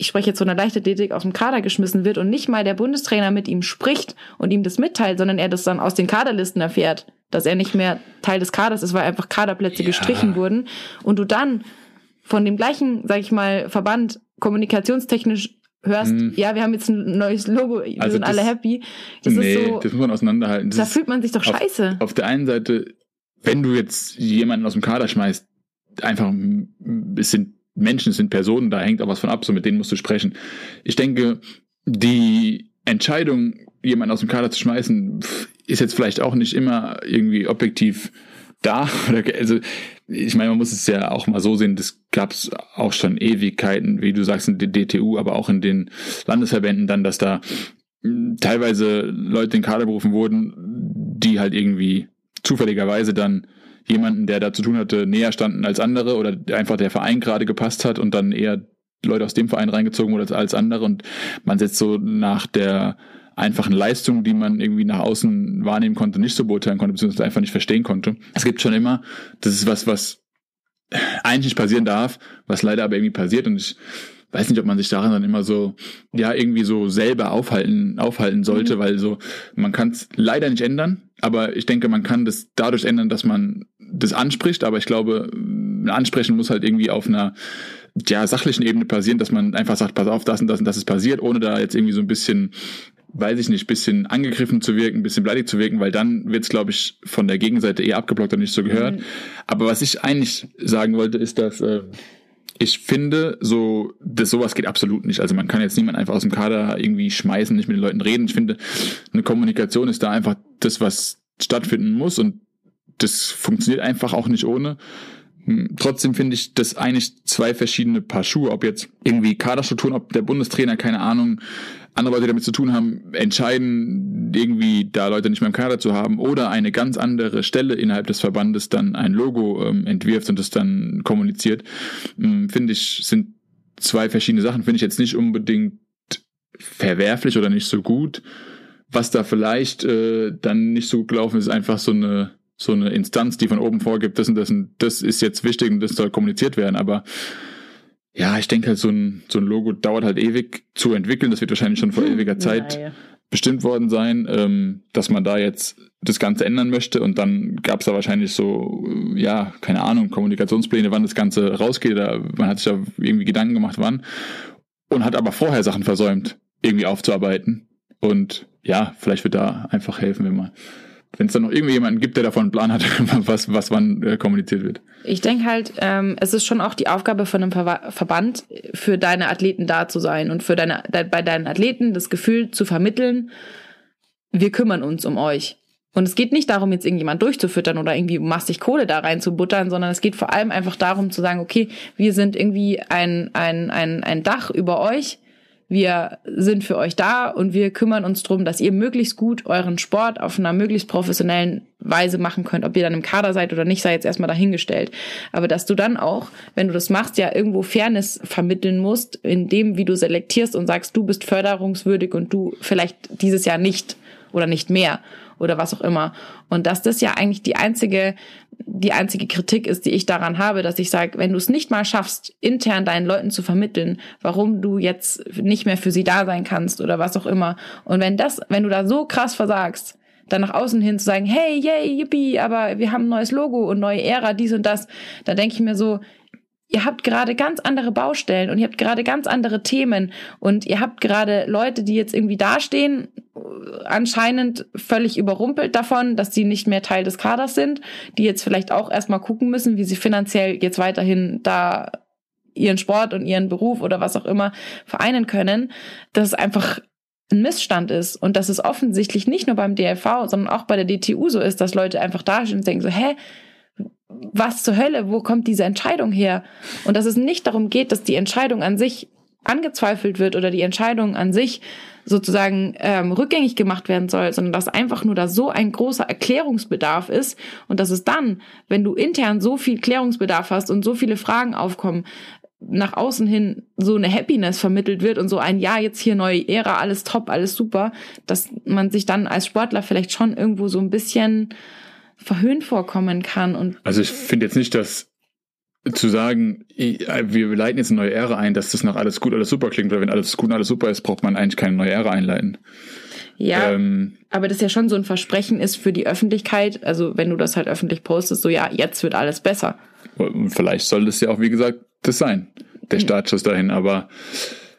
S1: ich spreche jetzt von der Leichtathletik, aus dem Kader geschmissen wird und nicht mal der Bundestrainer mit ihm spricht und ihm das mitteilt, sondern er das dann aus den Kaderlisten erfährt, dass er nicht mehr Teil des Kaders ist, weil einfach Kaderplätze ja. gestrichen wurden und du dann von dem gleichen, sag ich mal, Verband kommunikationstechnisch hörst, hm. ja, wir haben jetzt ein neues Logo, wir also sind das, alle happy.
S2: Das nee, ist so, das muss man auseinanderhalten. Das
S1: da fühlt man sich doch scheiße.
S2: Auf, auf der einen Seite, wenn du jetzt jemanden aus dem Kader schmeißt, einfach, es sind Menschen, sind Personen, da hängt auch was von ab, so mit denen musst du sprechen. Ich denke, die Entscheidung, jemanden aus dem Kader zu schmeißen, ist jetzt vielleicht auch nicht immer irgendwie objektiv da. Also ich meine, man muss es ja auch mal so sehen, das gab es auch schon Ewigkeiten, wie du sagst, in der DTU, aber auch in den Landesverbänden dann, dass da hm, teilweise Leute in Kader berufen wurden, die halt irgendwie zufälligerweise dann jemanden, der da zu tun hatte, näher standen als andere oder einfach der Verein gerade gepasst hat und dann eher Leute aus dem Verein reingezogen wurde als, andere und man setzt so nach der einfachen Leistung, die man irgendwie nach außen wahrnehmen konnte, nicht so beurteilen konnte, beziehungsweise einfach nicht verstehen konnte. Es gibt schon immer, das ist was, was eigentlich nicht passieren darf, was leider aber irgendwie passiert und ich weiß nicht, ob man sich daran dann immer so, ja, irgendwie so selber aufhalten, aufhalten sollte, mhm. weil so, man kann es leider nicht ändern, aber ich denke, man kann das dadurch ändern, dass man das anspricht, aber ich glaube, ansprechen muss halt irgendwie auf einer ja, sachlichen Ebene passieren, dass man einfach sagt, pass auf, das und das und das ist passiert, ohne da jetzt irgendwie so ein bisschen weiß ich nicht, bisschen angegriffen zu wirken, bisschen beleidigt zu wirken, weil dann wird es, glaube ich, von der Gegenseite eher abgeblockt und nicht so gehört. Mhm. Aber was ich eigentlich sagen wollte, ist, dass äh, ich finde, so, das sowas geht absolut nicht. Also man kann jetzt niemand einfach aus dem Kader irgendwie schmeißen, nicht mit den Leuten reden. Ich finde, eine Kommunikation ist da einfach das, was stattfinden muss und das funktioniert einfach auch nicht ohne. Hm, trotzdem finde ich das eigentlich zwei verschiedene Paar Schuhe, ob jetzt irgendwie Kaderstrukturen, ob der Bundestrainer, keine Ahnung, andere Leute damit zu tun haben, entscheiden, irgendwie da Leute nicht mehr im Kader zu haben oder eine ganz andere Stelle innerhalb des Verbandes dann ein Logo ähm, entwirft und das dann kommuniziert, ähm, finde ich, sind zwei verschiedene Sachen, finde ich jetzt nicht unbedingt verwerflich oder nicht so gut. Was da vielleicht äh, dann nicht so gut gelaufen ist, einfach so eine so eine Instanz, die von oben vorgibt, das und das und das ist jetzt wichtig und das soll kommuniziert werden, aber ja, ich denke halt, so ein, so ein Logo dauert halt ewig zu entwickeln. Das wird wahrscheinlich schon vor hm, ewiger Zeit ja, ja. bestimmt worden sein, ähm, dass man da jetzt das Ganze ändern möchte. Und dann gab es da wahrscheinlich so, äh, ja, keine Ahnung, Kommunikationspläne, wann das Ganze rausgeht. Da, man hat sich da irgendwie Gedanken gemacht, wann. Und hat aber vorher Sachen versäumt, irgendwie aufzuarbeiten. Und ja, vielleicht wird da einfach helfen, wenn man wenn es dann noch irgendwie jemanden gibt, der davon einen Plan hat, was, was wann äh, kommuniziert wird.
S1: Ich denke halt, ähm, es ist schon auch die Aufgabe von einem Ver Verband, für deine Athleten da zu sein und für deine, de bei deinen Athleten das Gefühl zu vermitteln, wir kümmern uns um euch. Und es geht nicht darum, jetzt irgendjemand durchzufüttern oder irgendwie massig Kohle da reinzubuttern, sondern es geht vor allem einfach darum zu sagen, okay, wir sind irgendwie ein, ein, ein, ein Dach über euch wir sind für euch da und wir kümmern uns drum, dass ihr möglichst gut euren Sport auf einer möglichst professionellen Weise machen könnt. Ob ihr dann im Kader seid oder nicht, sei jetzt erstmal dahingestellt. Aber dass du dann auch, wenn du das machst, ja irgendwo Fairness vermitteln musst, in dem, wie du selektierst und sagst, du bist förderungswürdig und du vielleicht dieses Jahr nicht oder nicht mehr oder was auch immer. Und dass das ja eigentlich die einzige, die einzige Kritik ist, die ich daran habe, dass ich sage, wenn du es nicht mal schaffst, intern deinen Leuten zu vermitteln, warum du jetzt nicht mehr für sie da sein kannst oder was auch immer. Und wenn das, wenn du da so krass versagst, dann nach außen hin zu sagen, hey, yay, yippie, aber wir haben ein neues Logo und neue Ära, dies und das, da denke ich mir so, ihr habt gerade ganz andere Baustellen und ihr habt gerade ganz andere Themen und ihr habt gerade Leute, die jetzt irgendwie dastehen, anscheinend völlig überrumpelt davon, dass sie nicht mehr Teil des Kaders sind, die jetzt vielleicht auch erstmal gucken müssen, wie sie finanziell jetzt weiterhin da ihren Sport und ihren Beruf oder was auch immer vereinen können, dass es einfach ein Missstand ist und dass es offensichtlich nicht nur beim DLV, sondern auch bei der DTU so ist, dass Leute einfach dastehen und denken so, hä, was zur Hölle, wo kommt diese Entscheidung her? Und dass es nicht darum geht, dass die Entscheidung an sich angezweifelt wird oder die Entscheidung an sich sozusagen ähm, rückgängig gemacht werden soll, sondern dass einfach nur da so ein großer Erklärungsbedarf ist und dass es dann, wenn du intern so viel Klärungsbedarf hast und so viele Fragen aufkommen, nach außen hin so eine Happiness vermittelt wird und so ein Ja, jetzt hier neue Ära, alles top, alles super, dass man sich dann als Sportler vielleicht schon irgendwo so ein bisschen verhöhnt vorkommen kann. Und
S2: also ich finde jetzt nicht, dass zu sagen, wir leiten jetzt eine neue Ära ein, dass das nach alles gut, alles super klingt, weil wenn alles gut und alles super ist, braucht man eigentlich keine neue Ära einleiten.
S1: Ja, ähm, aber das ja schon so ein Versprechen ist für die Öffentlichkeit, also wenn du das halt öffentlich postest, so ja, jetzt wird alles besser.
S2: Vielleicht soll das ja auch, wie gesagt, das sein, der hm. Startschuss dahin, aber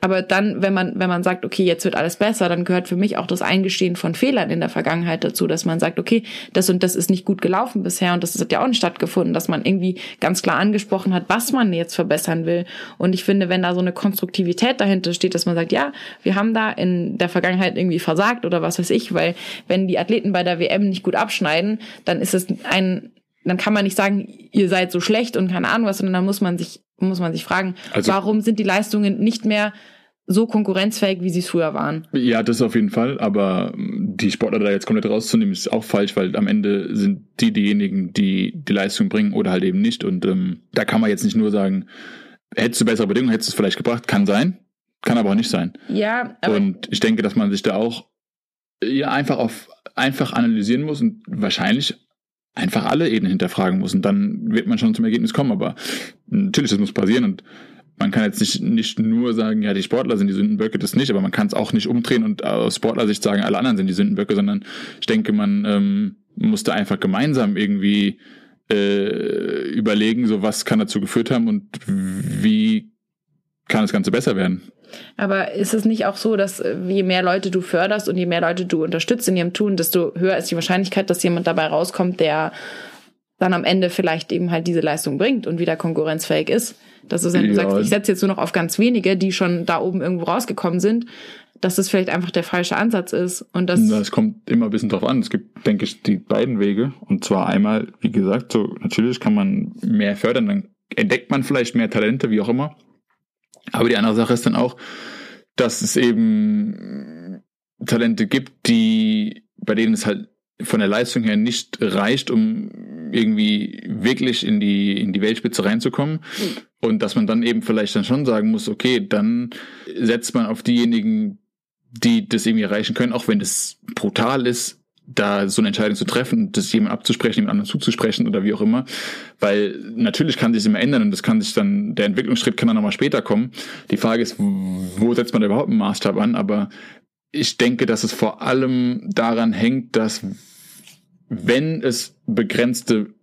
S1: aber dann, wenn man, wenn man sagt, okay, jetzt wird alles besser, dann gehört für mich auch das Eingestehen von Fehlern in der Vergangenheit dazu, dass man sagt, okay, das und das ist nicht gut gelaufen bisher und das hat ja auch nicht stattgefunden, dass man irgendwie ganz klar angesprochen hat, was man jetzt verbessern will. Und ich finde, wenn da so eine Konstruktivität dahinter steht, dass man sagt, ja, wir haben da in der Vergangenheit irgendwie versagt oder was weiß ich, weil wenn die Athleten bei der WM nicht gut abschneiden, dann ist es ein dann kann man nicht sagen, ihr seid so schlecht und keine Ahnung was, sondern dann muss man sich, muss man sich fragen, also, warum sind die Leistungen nicht mehr so konkurrenzfähig, wie sie es früher waren.
S2: Ja, das auf jeden Fall, aber die Sportler da jetzt komplett rauszunehmen, ist auch falsch, weil am Ende sind die diejenigen, die die Leistung bringen oder halt eben nicht. Und ähm, da kann man jetzt nicht nur sagen, hättest du bessere Bedingungen, hättest du es vielleicht gebracht, kann sein, kann aber auch nicht sein.
S1: Ja, aber
S2: Und ich denke, dass man sich da auch ja, einfach auf einfach analysieren muss und wahrscheinlich einfach alle Ebenen hinterfragen muss. Und dann wird man schon zum Ergebnis kommen. Aber natürlich, das muss passieren und man kann jetzt nicht, nicht nur sagen, ja, die Sportler sind die Sündenböcke, das nicht, aber man kann es auch nicht umdrehen und aus Sportlersicht sagen, alle anderen sind die Sündenböcke, sondern ich denke, man ähm, muss da einfach gemeinsam irgendwie äh, überlegen, so was kann dazu geführt haben und wie kann das Ganze besser werden.
S1: Aber ist es nicht auch so, dass äh, je mehr Leute du förderst und je mehr Leute du unterstützt in ihrem Tun, desto höher ist die Wahrscheinlichkeit, dass jemand dabei rauskommt, der dann am Ende vielleicht eben halt diese Leistung bringt und wieder konkurrenzfähig ist. Dass du, wenn du
S2: Ja.
S1: sagst, ich setze jetzt nur noch auf ganz wenige, die schon da oben irgendwo rausgekommen sind, dass das vielleicht einfach der falsche Ansatz ist. Und das,
S2: Das kommt immer ein bisschen drauf an. Es gibt, denke ich, die beiden Wege. Und zwar einmal, wie gesagt, so natürlich kann man mehr fördern, dann entdeckt man vielleicht mehr Talente, wie auch immer. Aber die andere Sache ist dann auch, dass es eben Talente gibt, die, bei denen es halt von der Leistung her nicht reicht, um irgendwie wirklich in die, in die Weltspitze reinzukommen. Und dass man dann eben vielleicht dann schon sagen muss, okay, dann setzt man auf diejenigen, die das irgendwie erreichen können, auch wenn das brutal ist, da so eine Entscheidung zu treffen, das jemand abzusprechen, jemand anderen zuzusprechen oder wie auch immer. Weil natürlich kann sich immer ändern und das kann sich dann, der Entwicklungsschritt kann dann nochmal später kommen. Die Frage ist, wo setzt man da überhaupt einen Maßstab an? Aber ich denke, dass es vor allem daran hängt, dass wenn es begrenzte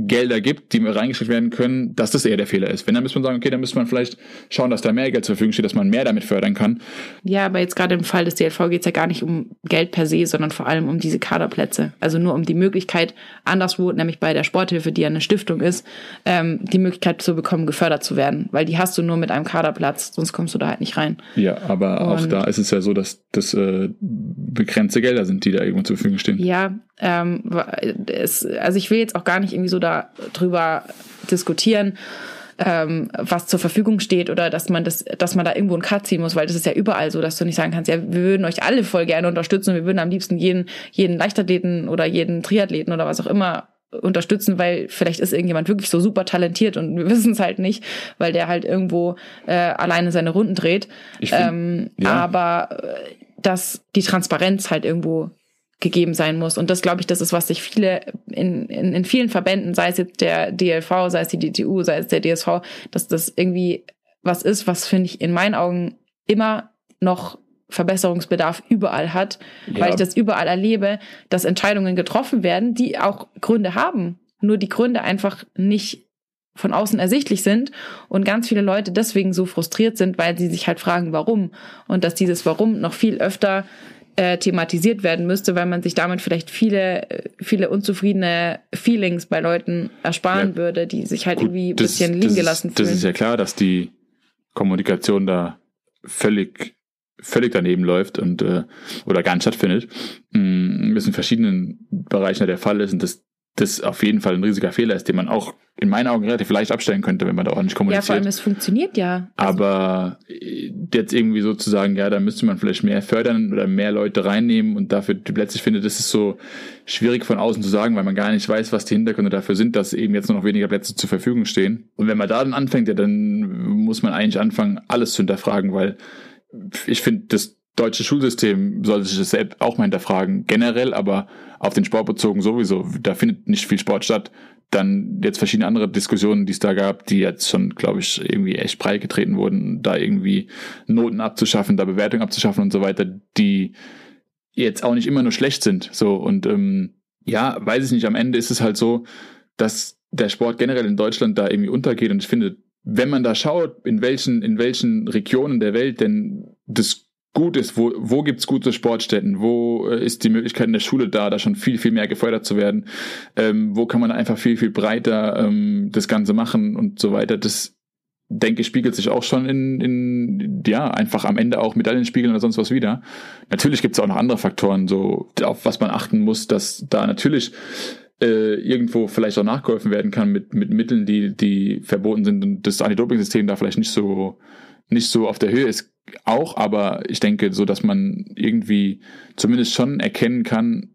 S2: Gelder gibt, die reingesteckt werden können, dass das eher der Fehler ist. Wenn, dann müsste man sagen, okay, dann müsste man vielleicht schauen, dass da mehr Geld zur Verfügung steht, dass man mehr damit fördern kann.
S1: ja, aber jetzt gerade im Fall des DLV geht es ja gar nicht um Geld per se, sondern vor allem um diese Kaderplätze. Also nur um die Möglichkeit, anderswo, nämlich bei der Sporthilfe, die ja eine Stiftung ist, ähm, die Möglichkeit zu bekommen, gefördert zu werden. Weil die hast du nur mit einem Kaderplatz, sonst kommst du da halt nicht rein.
S2: Ja, aber auch
S1: Und-
S2: da ist es ja so, dass das äh, begrenzte Gelder sind, die da irgendwo zur Verfügung stehen.
S1: Ja, ähm, es, also ich will jetzt auch gar nicht irgendwie so da drüber diskutieren, ähm, was zur Verfügung steht oder dass man das, dass man da irgendwo einen Cut ziehen muss, weil das ist ja überall so, dass du nicht sagen kannst, ja, wir würden euch alle voll gerne unterstützen, wir würden am liebsten jeden, jeden Leichtathleten oder jeden Triathleten oder was auch immer unterstützen, weil vielleicht ist irgendjemand wirklich so super talentiert und wir wissen es halt nicht, weil der halt irgendwo äh, alleine seine Runden dreht.
S2: Ich find-
S1: ähm,
S2: ja.
S1: Aber äh, dass die Transparenz halt irgendwo gegeben sein muss. Und das, glaube ich, das ist, was sich viele in, in, in vielen Verbänden, sei es jetzt der DLV, sei es die DTU, sei es der DSV, dass das irgendwie was ist, was, finde ich, in meinen Augen immer noch Verbesserungsbedarf überall hat,
S2: Ja.
S1: weil ich das überall erlebe, dass Entscheidungen getroffen werden, die auch Gründe haben. Nur die Gründe einfach nicht von außen ersichtlich sind und ganz viele Leute deswegen so frustriert sind, weil sie sich halt fragen, warum. Und dass dieses Warum noch viel öfter äh, thematisiert werden müsste, weil man sich damit vielleicht viele, äh, viele unzufriedene Feelings bei Leuten ersparen
S2: Ja.
S1: würde, die sich halt
S2: Gut,
S1: irgendwie ein
S2: das-
S1: bisschen
S2: das
S1: liegen
S2: ist-
S1: gelassen
S2: Das
S1: fühlen.
S2: ist ja klar, dass die Kommunikation da völlig völlig daneben läuft und äh, oder gar nicht stattfindet. Mm, Das in verschiedenen Bereichen der Fall ist und das das auf jeden Fall ein riesiger Fehler ist, den man auch in meinen Augen relativ leicht abstellen könnte, wenn man da ordentlich
S1: ja, vor
S2: kommuniziert.
S1: allem, es funktioniert ja. Also,
S2: Aber äh, jetzt irgendwie so zu sagen, ja, da müsste man vielleicht mehr fördern oder mehr Leute reinnehmen und dafür die Plätze, ich finde, das ist so schwierig von außen zu sagen, weil man gar nicht weiß, was die Hintergründe dafür sind, dass eben jetzt nur noch weniger Plätze zur Verfügung stehen. Und wenn man da dann anfängt, ja, dann muss man eigentlich anfangen, alles zu hinterfragen, weil ich finde, das deutsche Schulsystem sollte sich das selbst auch mal hinterfragen, generell, aber auf den Sport bezogen sowieso. Da findet nicht viel Sport statt. Dann jetzt verschiedene andere Diskussionen, die es da gab, die jetzt schon, glaube ich, irgendwie echt breit getreten wurden, da irgendwie Noten abzuschaffen, da Bewertungen abzuschaffen und so weiter, die jetzt auch nicht immer nur schlecht sind. So und ähm, ja, weiß ich nicht. Am Ende ist es halt so, dass der Sport generell in Deutschland da irgendwie untergeht und ich finde, wenn man da schaut, in welchen in welchen Regionen der Welt denn das gut ist, wo, wo gibt's gute Sportstätten, wo äh, ist die Möglichkeit in der Schule da, da schon viel, viel mehr gefördert zu werden, ähm, wo kann man einfach viel, viel breiter ähm, das Ganze machen und so weiter. Das denke ich, spiegelt sich auch schon in, in ja, einfach am Ende auch Medaillenspiegeln oder sonst was wieder. Natürlich gibt's auch noch andere Faktoren, so auf was man achten muss, dass da natürlich äh, irgendwo vielleicht auch nachgeholfen werden kann mit, mit Mitteln, die, die verboten sind und das Anti-Doping-System da vielleicht nicht so, nicht so auf der Höhe ist, auch, aber ich denke so, dass man irgendwie zumindest schon erkennen kann,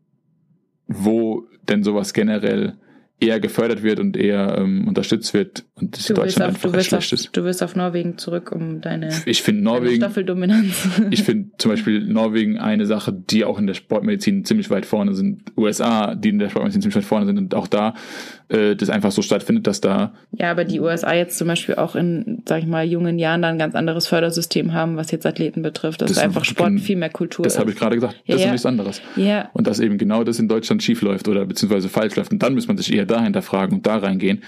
S2: wo denn sowas generell eher gefördert wird und eher ähm, unterstützt wird und das Deutschland
S1: auf,
S2: einfach schlecht
S1: auf,
S2: ist.
S1: du willst auf Norwegen zurück, um deine,
S2: Ich finde
S1: deine
S2: Norwegen,
S1: Staffeldominanz.
S2: ich finde zum Beispiel Norwegen eine Sache, die auch in der Sportmedizin ziemlich weit vorne sind. USA, die in der Sportmedizin ziemlich weit vorne sind und auch da äh, das einfach so stattfindet, dass da
S1: Ja, aber die USA jetzt zum Beispiel auch in, sag ich mal, jungen Jahren dann ein ganz anderes Fördersystem haben, was jetzt Athleten betrifft, dass
S2: Das
S1: einfach Sport viel mehr Kultur
S2: das
S1: ist.
S2: habe ich gerade gesagt,
S1: Ja,
S2: das ist
S1: ja.
S2: nichts anderes.
S1: Ja,
S2: Und dass eben genau das in Deutschland schief läuft oder beziehungsweise falsch läuft. Und dann muss man sich eher dahinter fragen und da reingehen.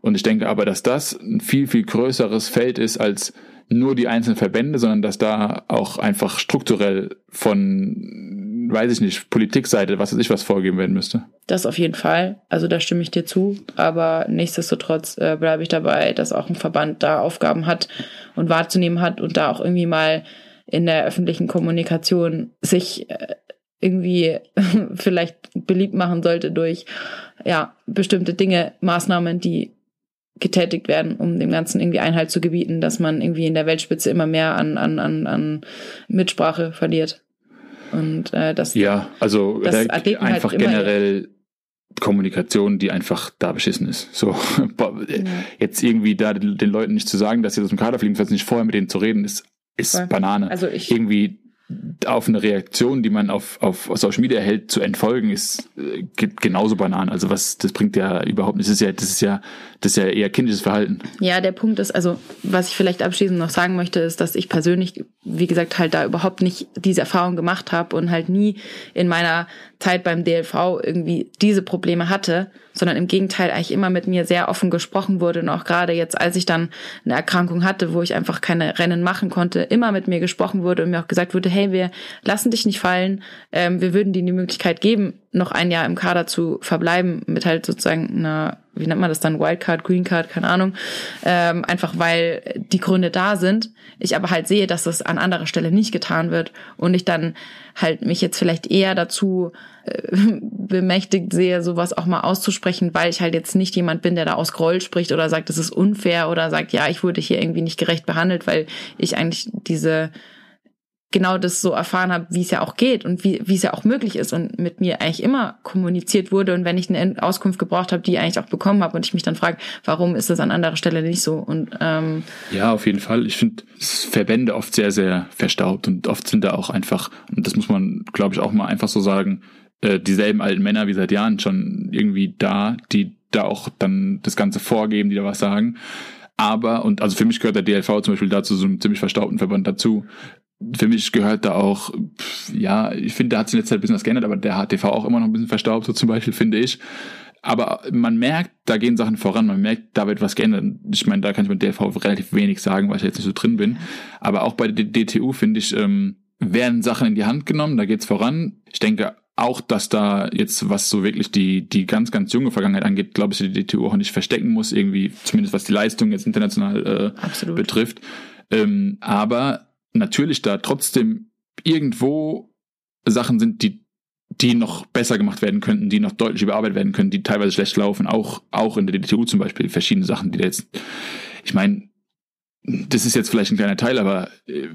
S2: Und ich denke aber, dass das ein viel, viel größeres Feld ist als nur die einzelnen Verbände, sondern dass da auch einfach strukturell von, weiß ich nicht, Politikseite, was weiß ich, was vorgegeben werden müsste.
S1: das auf jeden Fall. Also da stimme ich dir zu. Aber nichtsdestotrotz äh, bleibe ich dabei, dass auch ein Verband da Aufgaben hat und wahrzunehmen hat und da auch irgendwie mal in der öffentlichen Kommunikation sich äh, irgendwie vielleicht beliebt machen sollte durch ja bestimmte Dinge, Maßnahmen, die getätigt werden, um dem Ganzen irgendwie Einhalt zu gebieten, dass man irgendwie in der Weltspitze immer mehr an, an, an, an Mitsprache verliert. Und äh, das
S2: Ja, also
S1: Dass
S2: da-
S1: Athleten halt
S2: einfach
S1: immer-
S2: generell Kommunikation, die einfach da beschissen ist. So jetzt irgendwie da den Leuten nicht zu sagen, dass sie aus dem Kader fliegen, vielleicht nicht vorher mit denen zu reden, ist, ist
S1: Voll.
S2: Banane.
S1: Also ich
S2: irgendwie auf eine Reaktion, die man auf, auf Social Media hält, zu entfolgen, ist äh, ge- genauso banan. Also was, das bringt ja überhaupt nicht. Das ist ja, das ist ja, das ist ja eher kindisches Verhalten.
S1: Ja, der Punkt ist, also was ich vielleicht abschließend noch sagen möchte, ist, dass ich persönlich, wie gesagt, halt da überhaupt nicht diese Erfahrung gemacht habe und halt nie in meiner Zeit beim DLV irgendwie diese Probleme hatte, sondern im Gegenteil eigentlich immer mit mir sehr offen gesprochen wurde und auch gerade jetzt, als ich dann eine Erkrankung hatte, wo ich einfach keine Rennen machen konnte, immer mit mir gesprochen wurde und mir auch gesagt wurde, hey, wir lassen dich nicht fallen, ähm, wir würden dir die Möglichkeit geben, noch ein Jahr im Kader zu verbleiben mit halt sozusagen einer, wie nennt man das dann, Wildcard, Greencard, keine Ahnung, ähm, einfach weil die Gründe da sind. Ich aber halt sehe, dass das an anderer Stelle nicht getan wird und ich dann halt mich jetzt vielleicht eher dazu bemächtigt sehe, sowas auch mal auszusprechen, weil ich halt jetzt nicht jemand bin, der da aus Groll spricht oder sagt, das ist unfair oder sagt, ja, ich wurde hier irgendwie nicht gerecht behandelt, weil ich eigentlich diese genau das so erfahren habe, wie es ja auch geht und wie, wie es ja auch möglich ist und mit mir eigentlich immer kommuniziert wurde und wenn ich eine Auskunft gebraucht habe, die ich eigentlich auch bekommen habe und ich mich dann frage, warum ist das an anderer Stelle nicht so und ähm,
S2: Ja, auf jeden Fall. Ich finde Verbände oft sehr, sehr verstaubt und oft sind da auch einfach, und das muss man, glaube ich, auch mal einfach so sagen, äh, dieselben alten Männer wie seit Jahren schon irgendwie da, die da auch dann das Ganze vorgeben, die da was sagen. Aber, und also für mich gehört der DLV zum Beispiel dazu, so einem ziemlich verstaubten Verband dazu. Für mich gehört da auch, ja, ich finde, da hat sich in letzter Zeit ein bisschen was geändert, aber der HTV auch immer noch ein bisschen verstaubt, so zum Beispiel, finde ich. Aber man merkt, da gehen Sachen voran, man merkt, da wird was geändert. Ich meine, da kann ich mit DLV relativ wenig sagen, weil ich jetzt nicht so drin bin. Aber auch bei der DTU, finde ich, ähm, werden Sachen in die Hand genommen, da geht's voran. Ich denke auch, dass da jetzt, was so wirklich die, die ganz, ganz junge Vergangenheit angeht, glaube ich, die DTU auch nicht verstecken muss, irgendwie, zumindest was die Leistung jetzt international äh,
S1: Absolut.
S2: betrifft. Ähm, aber natürlich da trotzdem irgendwo Sachen sind, die die noch besser gemacht werden könnten, die noch deutlich überarbeitet werden können, die teilweise schlecht laufen, auch auch in der DTU zum Beispiel verschiedene Sachen, die da jetzt, ich meine, das ist jetzt vielleicht ein kleiner Teil, aber äh,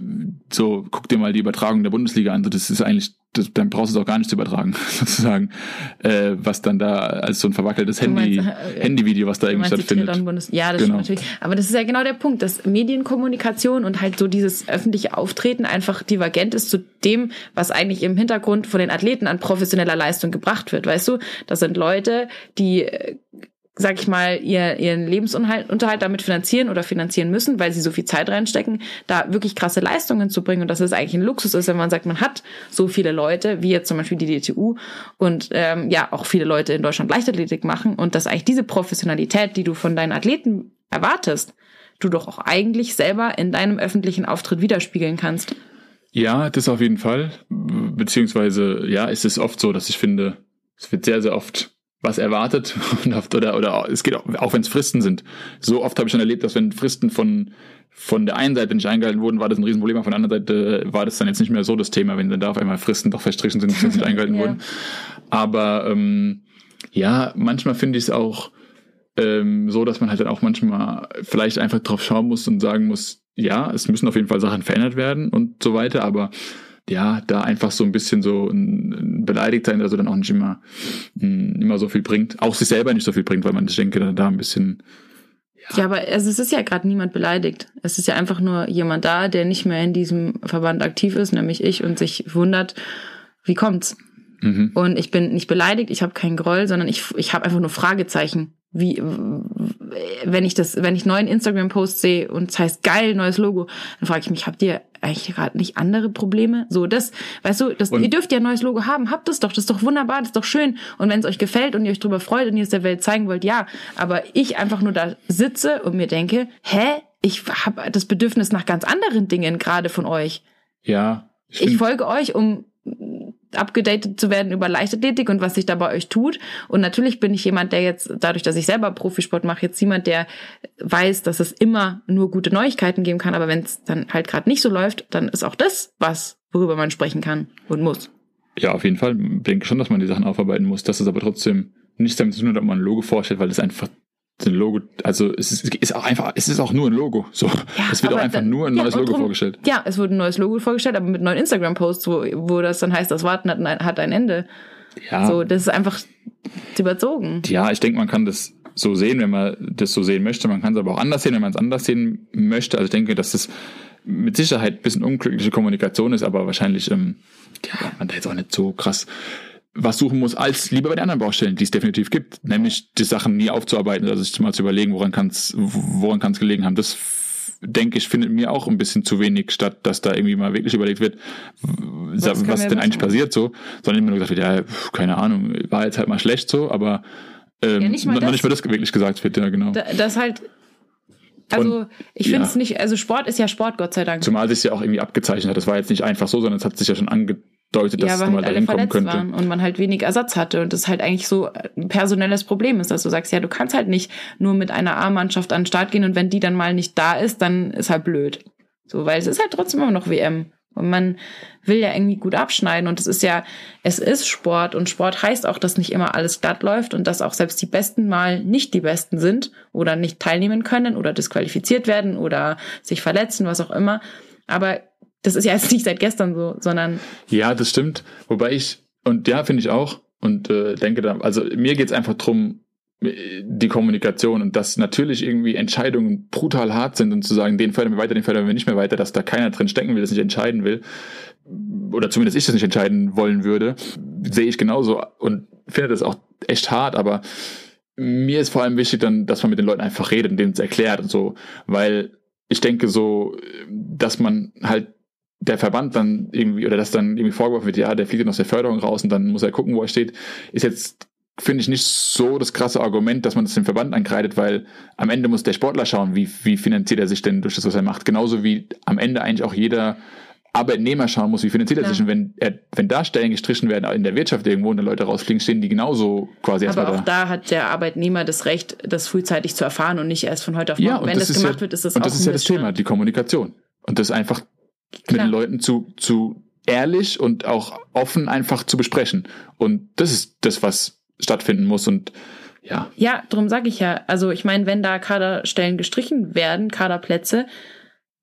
S2: so guck dir mal die Übertragung der Bundesliga an, so, das ist eigentlich, das, dann brauchst du es auch gar nicht zu übertragen, sozusagen, äh, was dann da als so ein verwackeltes Handy,
S1: meinst, äh,
S2: Handyvideo, was da irgendwie stattfindet.
S1: Ja, das
S2: Genau.
S1: natürlich. Aber das ist ja genau der Punkt, dass Medienkommunikation und halt so dieses öffentliche Auftreten einfach divergent ist zu dem, was eigentlich im Hintergrund von den Athleten an professioneller Leistung gebracht wird. Weißt du, das sind Leute, die äh, sag ich mal, ihr, ihren Lebensunterhalt Unterhalt damit finanzieren oder finanzieren müssen, weil sie so viel Zeit reinstecken, da wirklich krasse Leistungen zu bringen und dass es eigentlich ein Luxus ist, wenn man sagt, man hat so viele Leute, wie jetzt zum Beispiel die DTU und ähm, ja, auch viele Leute in Deutschland Leichtathletik machen und dass eigentlich diese Professionalität, die du von deinen Athleten erwartest, du doch auch eigentlich selber in deinem öffentlichen Auftritt widerspiegeln kannst.
S2: Ja, das auf jeden Fall. Beziehungsweise, ja, ist es oft so, dass ich finde, es wird sehr, sehr oft was erwartet und oft, oder, oder es geht auch, auch wenn es Fristen sind. So oft habe ich schon erlebt, dass wenn Fristen von, von der einen Seite nicht eingehalten wurden, war das ein Riesenproblem, aber von der anderen Seite war das dann jetzt nicht mehr so das Thema, wenn dann da auf einmal Fristen doch verstrichen sind, die nicht eingehalten
S1: Ja.
S2: wurden. Aber ähm, ja, manchmal finde ich es auch ähm, so, dass man halt dann auch manchmal vielleicht einfach drauf schauen muss und sagen muss, ja, es müssen auf jeden Fall Sachen verändert werden und so weiter, aber ja, da einfach so ein bisschen so ein, beleidigt sein oder so dann auch nicht immer, mh, immer so viel bringt. Auch sich selber nicht so viel bringt, weil man, ich denke, da, da ein bisschen,
S1: Ja, aber also es ist ja gerade niemand beleidigt. Es ist ja einfach nur jemand da, der nicht mehr in diesem Verband aktiv ist, nämlich ich, und sich wundert, wie kommt's?
S2: mhm.
S1: Und ich bin nicht beleidigt, ich habe keinen Groll, sondern ich, ich habe einfach nur Fragezeichen. Wie, wenn ich das, wenn ich einen neuen Instagram-Post sehe und es heißt geil, neues Logo, dann frage ich mich, habt ihr eigentlich gerade nicht andere Probleme? So, das, weißt du, das,
S2: Und-
S1: ihr dürft ja ein neues Logo haben, habt es doch, das ist doch wunderbar, das ist doch schön. Und wenn es euch gefällt und ihr euch drüber freut und ihr es der Welt zeigen wollt, ja. Aber ich einfach nur da sitze und mir denke, hä? Ich habe das Bedürfnis nach ganz anderen Dingen gerade von euch.
S2: ja, ich,
S1: Ich folge euch, um abgedatet zu werden über Leichtathletik und was sich da bei euch tut. Und natürlich bin ich jemand, der jetzt, dadurch, dass ich selber Profisport mache, jetzt jemand, der weiß, dass es immer nur gute Neuigkeiten geben kann. Aber wenn es dann halt gerade nicht so läuft, dann ist auch das was, worüber man sprechen kann und muss.
S2: Ja, auf jeden Fall. Ich denke schon, dass man die Sachen aufarbeiten muss. Das ist aber trotzdem nichts damit zu tun, ob man ein Logo vorstellt, weil es einfach ein Logo, also es ist, ist auch einfach, es ist auch nur ein Logo. So, es wird auch einfach
S1: dann-
S2: nur ein
S1: ja,
S2: neues Logo
S1: drum-
S2: vorgestellt.
S1: Ja, es wurde ein neues Logo vorgestellt, aber mit neuen Instagram-Posts, wo, wo das dann heißt, das Warten hat ein, hat ein Ende.
S2: Ja,
S1: So, das ist einfach überzogen.
S2: ja, ich denke, man kann das so sehen, wenn man das so sehen möchte. Man kann es aber auch anders sehen, wenn man es anders sehen möchte. Also ich denke, dass das mit Sicherheit ein bisschen unglückliche Kommunikation ist, aber wahrscheinlich, ähm, ja, man da jetzt auch nicht so krass was suchen muss, als lieber bei den anderen Baustellen, die es definitiv gibt. Nämlich die Sachen nie aufzuarbeiten, also sich mal zu überlegen, woran kann es woran kann's gelegen haben. Das denke ich, findet mir auch ein bisschen zu wenig statt, dass da irgendwie mal wirklich überlegt wird, was, was denn eigentlich passiert so, sondern immer nur gesagt wird, ja, keine Ahnung, war jetzt halt mal schlecht so, aber ähm,
S1: Ja, nicht mal
S2: noch
S1: das.
S2: nicht mal das wirklich gesagt wird, ja genau.
S1: Da, das halt, also
S2: Und-
S1: ich finde
S2: ja.
S1: es nicht, also Sport ist ja Sport, Gott sei Dank.
S2: Zumal sich ja auch irgendwie abgezeichnet hat. Das war jetzt nicht einfach so, sondern es hat sich ja schon angedeutet, dass
S1: ja,
S2: es nochmal
S1: halt alle
S2: dahin kommen
S1: verletzt
S2: könnte.
S1: waren und man halt wenig Ersatz hatte und das halt eigentlich so ein personelles Problem ist, dass du sagst, ja, du kannst halt nicht nur mit einer A-Mannschaft an den Start gehen und wenn die dann mal nicht da ist, dann ist halt blöd. So, weil es ist halt trotzdem immer noch WM. Und man will ja irgendwie gut abschneiden. Und es ist ja, es ist Sport. Und Sport heißt auch, dass nicht immer alles glatt läuft und dass auch selbst die Besten mal nicht die Besten sind oder nicht teilnehmen können oder disqualifiziert werden oder sich verletzen, was auch immer. Aber das ist ja jetzt nicht seit gestern so, sondern
S2: Ja, das stimmt. Wobei ich, und ja, finde ich auch, und äh, denke da, also mir geht's einfach drum äh, die Kommunikation und dass natürlich irgendwie Entscheidungen brutal hart sind und zu sagen, den fördern wir weiter, den fördern wir nicht mehr weiter, dass da keiner drin stecken will, das nicht entscheiden will, oder zumindest ich das nicht entscheiden wollen würde, sehe ich genauso und finde das auch echt hart, aber mir ist vor allem wichtig dann, dass man mit den Leuten einfach redet und denen es erklärt und so, weil ich denke so, dass man halt der Verband dann irgendwie, oder dass dann irgendwie vorgeworfen wird, ja, der fliegt aus der Förderung raus und dann muss er gucken, wo er steht, ist jetzt, finde ich, nicht so das krasse Argument, dass man das dem Verband ankreidet, weil am Ende muss der Sportler schauen, wie, wie finanziert er sich denn durch das, was er macht. Genauso wie am Ende eigentlich auch jeder Arbeitnehmer schauen muss, wie finanziert er
S1: Ja.
S2: sich. Und wenn, er, wenn da Stellen gestrichen werden in der Wirtschaft irgendwo und dann Leute rausfliegen, stehen die genauso quasi
S1: Aber
S2: erstmal
S1: auch
S2: da.
S1: da hat der Arbeitnehmer das Recht, das frühzeitig zu erfahren und nicht erst von heute auf morgen.
S2: Ja, und
S1: Wenn
S2: das,
S1: das,
S2: ist
S1: gemacht
S2: ja,
S1: wird, ist das
S2: und
S1: auch
S2: das ist ja das? Thema, die Kommunikation. Und das einfach mit
S1: Klar.
S2: den Leuten zu, zu ehrlich und auch offen einfach zu besprechen. Und das ist das, was stattfinden muss. Und ja,
S1: Ja, darum sage ich ja. Also ich meine, wenn da Kaderstellen gestrichen werden, Kaderplätze,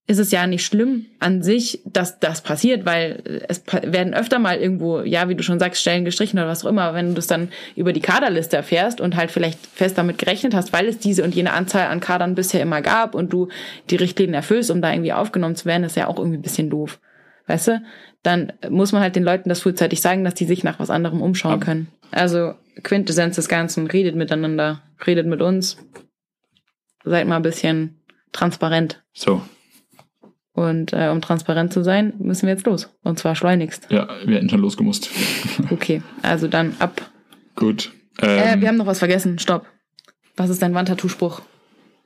S1: ist es ja nicht schlimm an sich, dass das passiert, weil es werden öfter mal irgendwo, ja, wie du schon sagst, Stellen gestrichen oder was auch immer. Wenn du das dann über die Kaderliste erfährst und halt vielleicht fest damit gerechnet hast, weil es diese und jene Anzahl an Kadern bisher immer gab und du die Richtlinien erfüllst, um da irgendwie aufgenommen zu werden, ist ja auch irgendwie ein bisschen doof. Weißt du? Dann muss man halt den Leuten das frühzeitig sagen, dass die sich nach was anderem umschauen
S2: Aber-
S1: können. Also Quintessenz des Ganzen, redet miteinander, redet mit uns, seid mal ein bisschen transparent.
S2: so.
S1: Und äh, um transparent zu sein, müssen wir jetzt los. Und zwar schleunigst.
S2: Ja, wir hätten schon losgemusst.
S1: Okay, also dann ab.
S2: Gut.
S1: Äh,
S2: Ähm,
S1: wir haben noch was vergessen. Stopp. Was ist dein Wandtattoo-Spruch?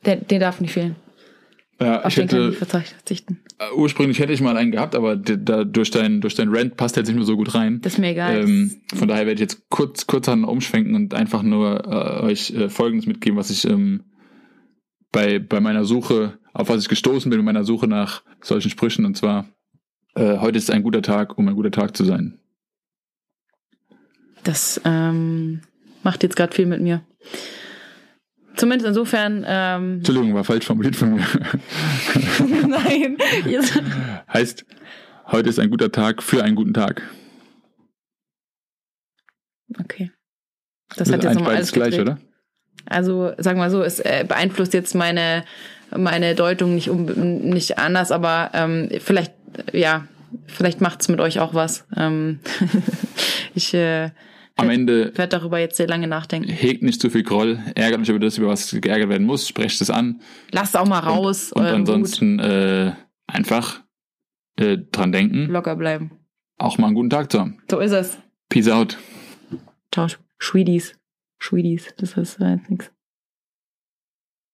S1: Der, der darf nicht fehlen.
S2: ja,
S1: Auf
S2: ich hätte,
S1: verzichten.
S2: äh, ursprünglich hätte ich mal einen gehabt, aber da, durch dein, durch dein Rant passt er jetzt nicht mehr so gut rein.
S1: Das ist mir egal.
S2: Ähm, von daher werde ich jetzt kurz, kurz an umschwenken und einfach nur äh, euch äh, Folgendes mitgeben, was ich ähm, bei, bei meiner Suche, auf was ich gestoßen bin, bei meiner Suche nach solchen Sprüchen. Und zwar, äh, heute ist ein guter Tag, um ein guter Tag zu sein.
S1: Das ähm, macht jetzt gerade viel mit mir. Zumindest insofern. Ähm,
S2: Entschuldigung, war falsch formuliert von mir.
S1: nein.
S2: Heißt, Heute ist ein guter Tag für einen guten Tag.
S1: Okay. Das hat jetzt nochmal
S2: beides
S1: alles
S2: gleich,
S1: gedreht.
S2: oder?
S1: Also, sagen wir mal so, es äh, beeinflusst jetzt meine, meine Deutung nicht, um, nicht anders, aber ähm, vielleicht, ja, vielleicht macht's mit euch auch was. Ähm, ich äh,
S2: Am Ende
S1: werde darüber jetzt sehr lange nachdenken.
S2: hegt nicht zu viel Groll, ärgert euch über das, über was geärgert werden muss, sprecht es an.
S1: Lasst auch mal raus,
S2: Und
S1: euren
S2: ansonsten äh, einfach äh, dran denken,
S1: locker bleiben.
S2: auch mal einen guten Tag zu haben.
S1: So ist es.
S2: Peace out.
S1: Ciao, Schwedis. Schwedis, das ist äh, nix.